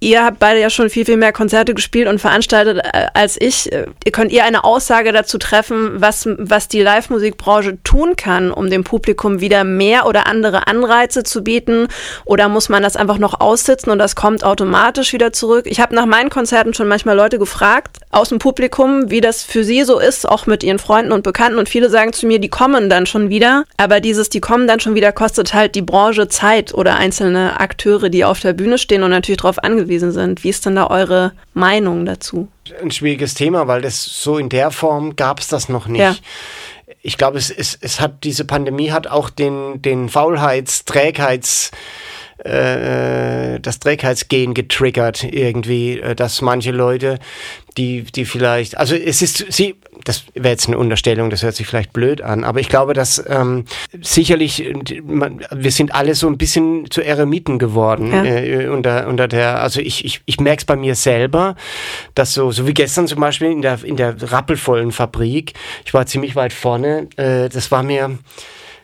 Ihr habt beide ja schon viel, viel mehr Konzerte gespielt und veranstaltet äh, als ich. Äh, ihr könnt ihr eine Aussage dazu treffen, was, was die Live-Musikbranche tun kann, um dem Publikum wieder mehr oder andere Anreize zu bieten? Oder muss man das einfach noch aussitzen und das kommt automatisch wieder zurück? Ich habe nach meinen Konzerten schon manchmal Leute gefragt aus dem Publikum, wie das für sie so ist, auch mit ihren Freunden und Bekannten. Und viele sagen zu mir, die kommen dann schon wieder. Aber dieses, die kommen dann schon wieder, kostet halt die Branche Zeit oder einzelne Akteure, die auf der Bühne stehen und natürlich darauf angewiesen sind. Wie ist denn da eure Meinung dazu? Ein schwieriges Thema, weil das so in der Form gab es das noch nicht. Ja. Ich glaube, es, es, es hat diese Pandemie hat auch den, den Faulheits-, Trägheits- äh, das Trägheitsgen getriggert irgendwie, äh, dass manche Leute, die, die vielleicht, also es ist, sie, das wäre jetzt eine Unterstellung, das hört sich vielleicht blöd an, aber ich glaube, dass ähm, sicherlich, man, wir sind alle so ein bisschen zu Eremiten geworden ja. äh, unter, unter der, also ich, ich, ich merke es bei mir selber, dass so, so wie gestern zum Beispiel in der, in der rappelvollen Fabrik, ich war ziemlich weit vorne, äh, das war mir,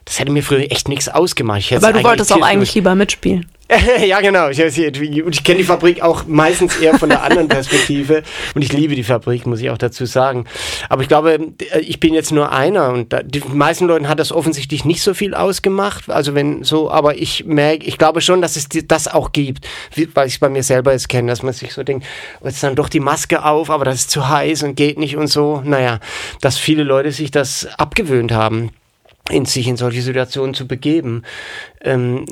das hätte mir früher echt nichts ausgemacht. Aber du wolltest auch eigentlich lieber mitspielen. ja, genau. Ich, ich, kenne die Fabrik auch meistens eher von der anderen Perspektive. Und ich liebe die Fabrik, muss ich auch dazu sagen. Aber ich glaube, ich bin jetzt nur einer und die meisten Leuten hat das offensichtlich nicht so viel ausgemacht. Also wenn so, aber ich merke, ich glaube schon, dass es das auch gibt, weil ich es bei mir selber jetzt kenne, dass man sich so denkt, oh, jetzt dann doch die Maske auf, aber das ist zu heiß und geht nicht und so. Naja, dass viele Leute sich das abgewöhnt haben in sich in solche Situationen zu begeben. Ähm,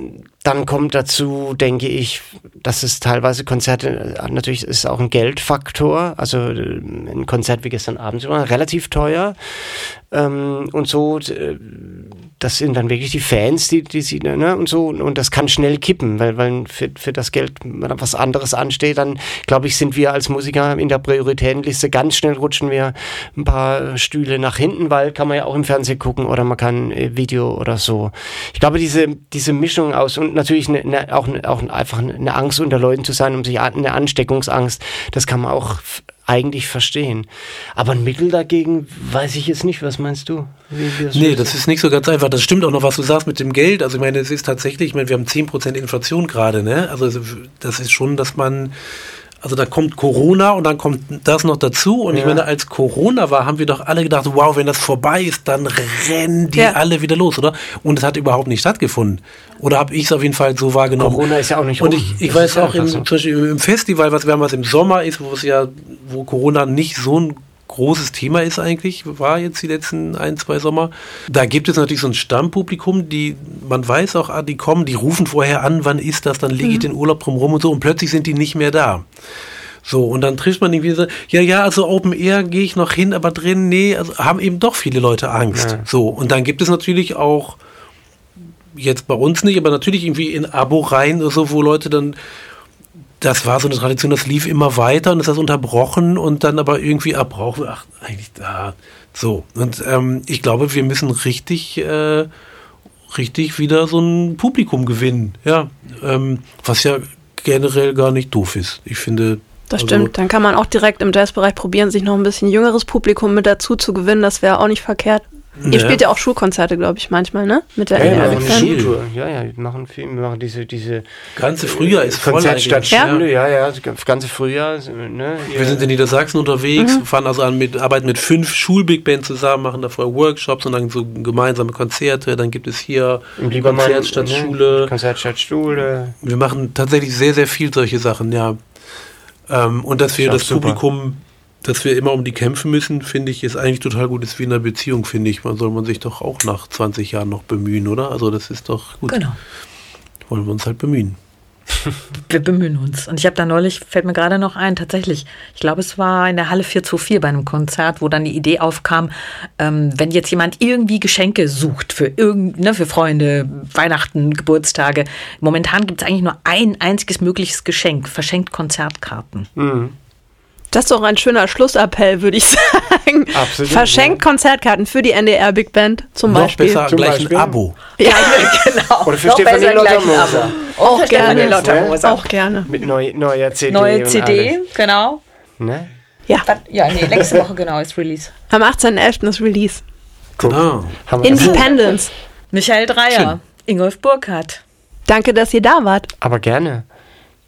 dann kommt dazu, denke ich, dass es teilweise Konzerte, äh, natürlich ist auch ein Geldfaktor, also äh, ein Konzert wie gestern Abend war relativ teuer. Ähm, und so, äh, das sind dann wirklich die Fans, die, die sie, ne, und so, und das kann schnell kippen, weil, weil für, für das Geld was anderes ansteht, dann glaube ich, sind wir als Musiker in der Prioritätenliste. Ganz schnell rutschen wir ein paar Stühle nach hinten, weil kann man ja auch im Fernsehen gucken oder man kann Video oder so. Ich glaube, diese, diese Mischung aus und natürlich eine, eine, auch, eine, auch einfach eine Angst unter Leuten zu sein, um sich eine Ansteckungsangst, das kann man auch eigentlich verstehen. Aber ein Mittel dagegen weiß ich jetzt nicht. Was meinst du? Das nee, das ist nicht so ganz einfach. Das stimmt auch noch, was du sagst mit dem Geld. Also ich meine, es ist tatsächlich, ich meine, wir haben 10% Inflation gerade, ne? Also das ist schon, dass man also da kommt Corona und dann kommt das noch dazu. Und ja. ich meine, als Corona war, haben wir doch alle gedacht, wow, wenn das vorbei ist, dann rennen die ja. alle wieder los, oder? Und es hat überhaupt nicht stattgefunden. Oder habe ich es auf jeden Fall so wahrgenommen? Corona ist ja auch nicht Und ich, ich weiß auch, im, zum Beispiel im Festival, was wir haben, was im Sommer ist, wo es ja, wo Corona nicht so ein großes Thema ist eigentlich, war jetzt die letzten ein, zwei Sommer. Da gibt es natürlich so ein Stammpublikum, die, man weiß auch, ah, die kommen, die rufen vorher an, wann ist das, dann lege ich mhm. den Urlaub drumherum und so und plötzlich sind die nicht mehr da. So, und dann trifft man irgendwie so, ja, ja, also Open Air gehe ich noch hin, aber drin, nee, also haben eben doch viele Leute Angst. Ja. So, und dann gibt es natürlich auch, jetzt bei uns nicht, aber natürlich irgendwie in Abo rein oder so, wo Leute dann das war so eine Tradition, das lief immer weiter und ist das unterbrochen und dann aber irgendwie abbrauchen. Ach, eigentlich da. So. Und ähm, ich glaube, wir müssen richtig, äh, richtig wieder so ein Publikum gewinnen. Ja. Ähm, was ja generell gar nicht doof ist. Ich finde. Das also, stimmt. Dann kann man auch direkt im Jazzbereich probieren, sich noch ein bisschen jüngeres Publikum mit dazu zu gewinnen. Das wäre auch nicht verkehrt. Ja. Ihr spielt ja auch Schulkonzerte, glaube ich, manchmal, ne? Mit der Ja, wir machen Band. Schultour. Ja, ja, wir machen viel, wir machen diese, diese Ganze Frühjahr ist voll Konzert statt. Schule, ja, ja, das ganze Frühjahr. Ne, Wir sind in Niedersachsen unterwegs, fahren also an mit, arbeiten mit fünf Schul-Big Bands zusammen, machen da vorher Workshops und dann so gemeinsame Konzerte. Dann gibt es hier Konzert statt ne, Schule. Konzert statt Schule. Wir machen tatsächlich sehr, sehr viel solche Sachen, ja. Ähm, und dass wir das super. Publikum, dass wir immer um die kämpfen müssen, finde ich, ist eigentlich total gut. Ist wie in einer Beziehung, finde ich. Man soll man sich doch auch nach 20 Jahren noch bemühen, oder? Also das ist doch gut. Genau. Wollen wir uns halt bemühen. Wir bemühen uns. Und ich habe da neulich, fällt mir gerade noch ein, tatsächlich, ich glaube, es war in der Halle 424 bei einem Konzert, wo dann die Idee aufkam, ähm, wenn jetzt jemand irgendwie Geschenke sucht für irgend, ne, für Freunde, Weihnachten, Geburtstage. Momentan gibt es eigentlich nur ein einziges mögliches Geschenk, verschenkt Konzertkarten. Das ist doch ein schöner Schlussappell, würde ich sagen. Absolut, Verschenkt Konzertkarten für die NDR Big Band zum Noch Beispiel. besser Zum gleich Beispiel. ein Abo. Ja, genau. Oder für Noch Stefanie besser gleich ein Lottermoser. Abo. auch Für Stefanie gerne. Lottermoser. Auch gerne. Mit neu, neuer CD. Neue und CD, genau. Ne? Ja, Ja, nee, nächste Woche genau ist Release. am 18.11. ist Release. Genau. Independence. Michael Dreier, Ingolf Burkhardt. Danke, dass ihr da wart. Aber gerne.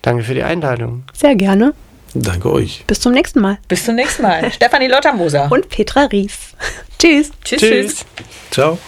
Danke für die Einladung. Sehr gerne. Danke euch. Bis zum nächsten Mal. Bis zum nächsten Mal. Stefanie Lottermoser. Und Petra Ries. Tschüss. tschüss. Tschüss. Ciao.